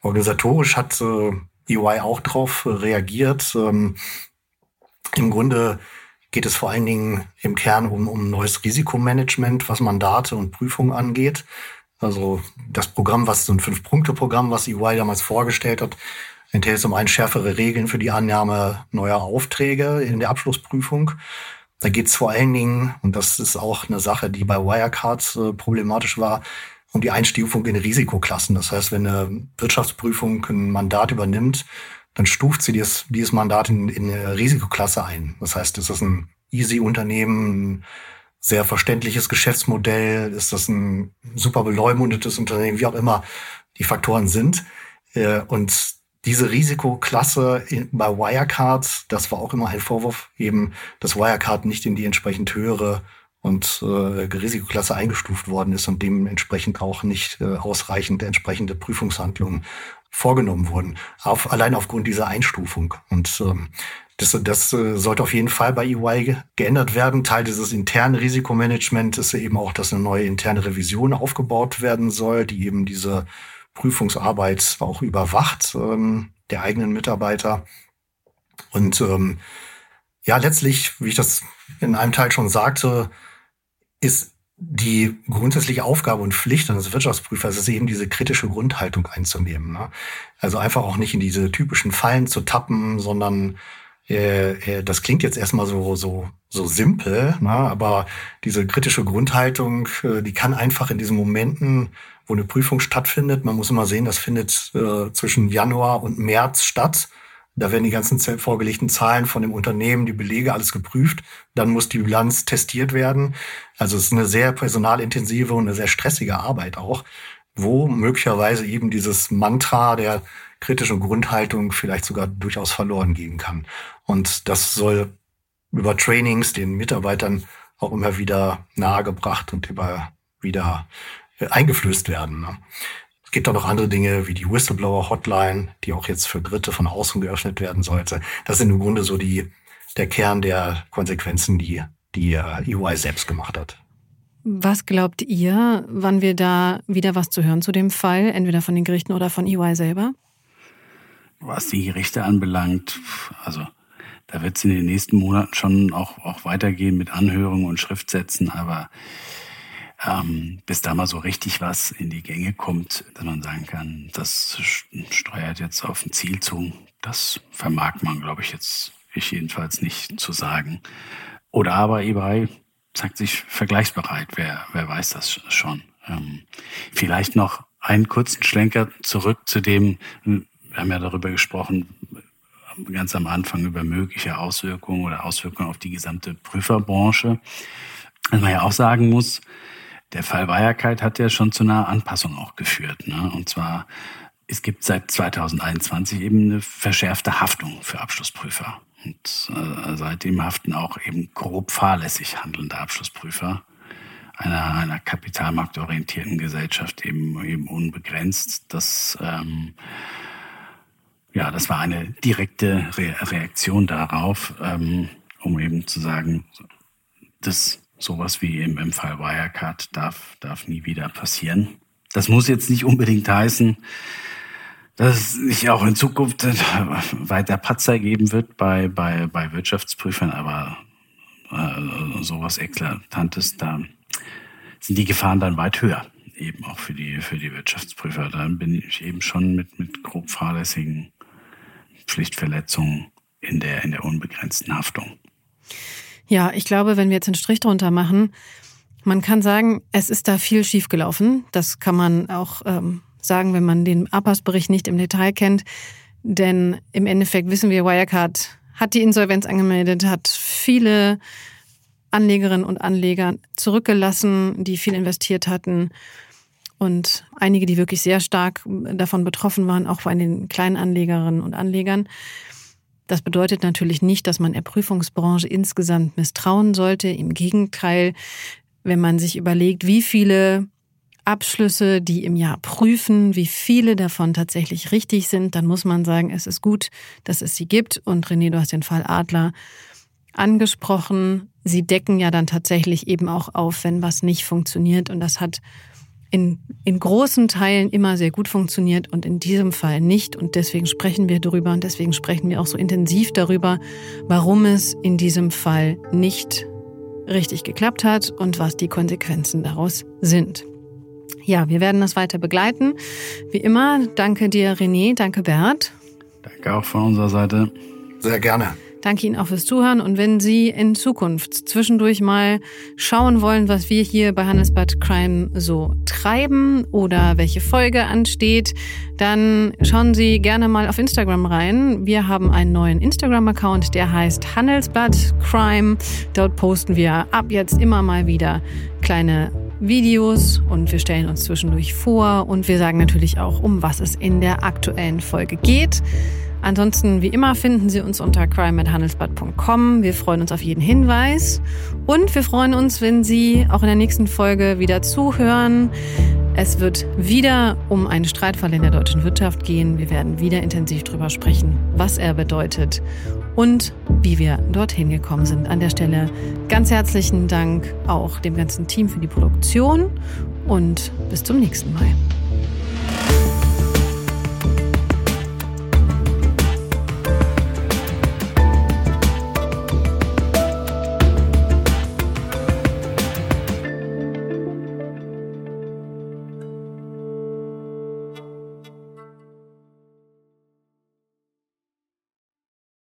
Organisatorisch hat äh, EY auch darauf reagiert. Ähm, Im Grunde geht es vor allen Dingen im Kern um, um neues Risikomanagement, was Mandate und Prüfungen angeht. Also das Programm, was so ein Fünf-Punkte-Programm, was EY damals vorgestellt hat, enthält zum einen schärfere Regeln für die Annahme neuer Aufträge in der Abschlussprüfung. Da geht es vor allen Dingen, und das ist auch eine Sache, die bei Wirecard äh, problematisch war, um die Einstufung in Risikoklassen. Das heißt, wenn eine Wirtschaftsprüfung ein Mandat übernimmt, dann stuft sie dieses, dieses Mandat in, in eine Risikoklasse ein. Das heißt, ist das ein Easy-Unternehmen, sehr verständliches Geschäftsmodell, ist das ein super beleumundetes Unternehmen, wie auch immer die Faktoren sind. Äh, und diese Risikoklasse bei Wirecard, das war auch immer ein Vorwurf, eben, dass Wirecard nicht in die entsprechend höhere und äh, Risikoklasse eingestuft worden ist und dementsprechend auch nicht äh, ausreichend entsprechende Prüfungshandlungen vorgenommen wurden, auf, allein aufgrund dieser Einstufung. Und ähm, das, das äh, sollte auf jeden Fall bei EY geändert werden. Teil dieses internen Risikomanagements ist eben auch, dass eine neue interne Revision aufgebaut werden soll, die eben diese Prüfungsarbeit auch überwacht, ähm, der eigenen Mitarbeiter. Und ähm, ja, letztlich, wie ich das in einem Teil schon sagte, ist die grundsätzliche Aufgabe und Pflicht eines Wirtschaftsprüfers ist eben diese kritische Grundhaltung einzunehmen. Ne? Also einfach auch nicht in diese typischen Fallen zu tappen, sondern äh, äh, das klingt jetzt erstmal so so so simpel, ne? aber diese kritische Grundhaltung, äh, die kann einfach in diesen Momenten, wo eine Prüfung stattfindet, man muss immer sehen, das findet äh, zwischen Januar und März statt da werden die ganzen vorgelegten Zahlen von dem Unternehmen, die Belege, alles geprüft. Dann muss die Bilanz testiert werden. Also es ist eine sehr personalintensive und eine sehr stressige Arbeit auch, wo möglicherweise eben dieses Mantra der kritischen Grundhaltung vielleicht sogar durchaus verloren gehen kann. Und das soll über Trainings den Mitarbeitern auch immer wieder nahegebracht und immer wieder äh, eingeflößt werden. Es gibt auch noch andere Dinge wie die Whistleblower-Hotline, die auch jetzt für Dritte von außen geöffnet werden sollte. Das sind im Grunde so die, der Kern der Konsequenzen, die die EY selbst gemacht hat. Was glaubt ihr, wann wir da wieder was zu hören zu dem Fall, entweder von den Gerichten oder von EY selber? Was die Gerichte anbelangt, also da wird es in den nächsten Monaten schon auch, auch weitergehen mit Anhörungen und Schriftsätzen, aber ähm, bis da mal so richtig was in die Gänge kommt, dass man sagen kann, das steuert jetzt auf ein Ziel zu. Das vermag man, glaube ich, jetzt ich jedenfalls nicht zu sagen. Oder aber eBay zeigt sich vergleichsbereit. Wer, wer weiß das schon. Ähm, vielleicht noch einen kurzen Schlenker zurück zu dem, wir haben ja darüber gesprochen, ganz am Anfang über mögliche Auswirkungen oder Auswirkungen auf die gesamte Prüferbranche. Was man ja auch sagen muss, der Fall Wirecard hat ja schon zu einer Anpassung auch geführt. Ne? Und zwar, es gibt seit 2021 eben eine verschärfte Haftung für Abschlussprüfer. Und äh, seitdem haften auch eben grob fahrlässig handelnde Abschlussprüfer einer, einer kapitalmarktorientierten Gesellschaft eben, eben unbegrenzt. Das, ähm, ja, das war eine direkte Re Reaktion darauf, ähm, um eben zu sagen, das sowas wie im, im Fall Wirecard darf, darf nie wieder passieren. Das muss jetzt nicht unbedingt heißen, dass es nicht auch in Zukunft weiter Patzer geben wird bei, bei, bei Wirtschaftsprüfern, aber äh, sowas Eklatantes, da sind die Gefahren dann weit höher, eben auch für die, für die Wirtschaftsprüfer. Dann bin ich eben schon mit, mit grob fahrlässigen Pflichtverletzungen in der, in der unbegrenzten Haftung. Ja, ich glaube, wenn wir jetzt einen Strich drunter machen, man kann sagen, es ist da viel schiefgelaufen. Das kann man auch ähm, sagen, wenn man den APAS-Bericht nicht im Detail kennt. Denn im Endeffekt wissen wir, Wirecard hat die Insolvenz angemeldet, hat viele Anlegerinnen und Anleger zurückgelassen, die viel investiert hatten. Und einige, die wirklich sehr stark davon betroffen waren, auch bei den kleinen Anlegerinnen und Anlegern. Das bedeutet natürlich nicht, dass man der Prüfungsbranche insgesamt misstrauen sollte. Im Gegenteil, wenn man sich überlegt, wie viele Abschlüsse, die im Jahr prüfen, wie viele davon tatsächlich richtig sind, dann muss man sagen, es ist gut, dass es sie gibt. Und René, du hast den Fall Adler angesprochen. Sie decken ja dann tatsächlich eben auch auf, wenn was nicht funktioniert. Und das hat in, in großen Teilen immer sehr gut funktioniert und in diesem Fall nicht. Und deswegen sprechen wir darüber und deswegen sprechen wir auch so intensiv darüber, warum es in diesem Fall nicht richtig geklappt hat und was die Konsequenzen daraus sind. Ja, wir werden das weiter begleiten. Wie immer, danke dir, René, danke Bert. Danke auch von unserer Seite. Sehr gerne. Danke Ihnen auch fürs Zuhören und wenn Sie in Zukunft zwischendurch mal schauen wollen, was wir hier bei Handelsbad Crime so treiben oder welche Folge ansteht, dann schauen Sie gerne mal auf Instagram rein. Wir haben einen neuen Instagram-Account, der heißt Handelsblatt Crime. Dort posten wir ab jetzt immer mal wieder kleine Videos und wir stellen uns zwischendurch vor und wir sagen natürlich auch, um was es in der aktuellen Folge geht. Ansonsten, wie immer, finden Sie uns unter crime.handelsblatt.com. Wir freuen uns auf jeden Hinweis und wir freuen uns, wenn Sie auch in der nächsten Folge wieder zuhören. Es wird wieder um einen Streitfall in der deutschen Wirtschaft gehen. Wir werden wieder intensiv darüber sprechen, was er bedeutet und wie wir dorthin gekommen sind. An der Stelle ganz herzlichen Dank auch dem ganzen Team für die Produktion und bis zum nächsten Mal.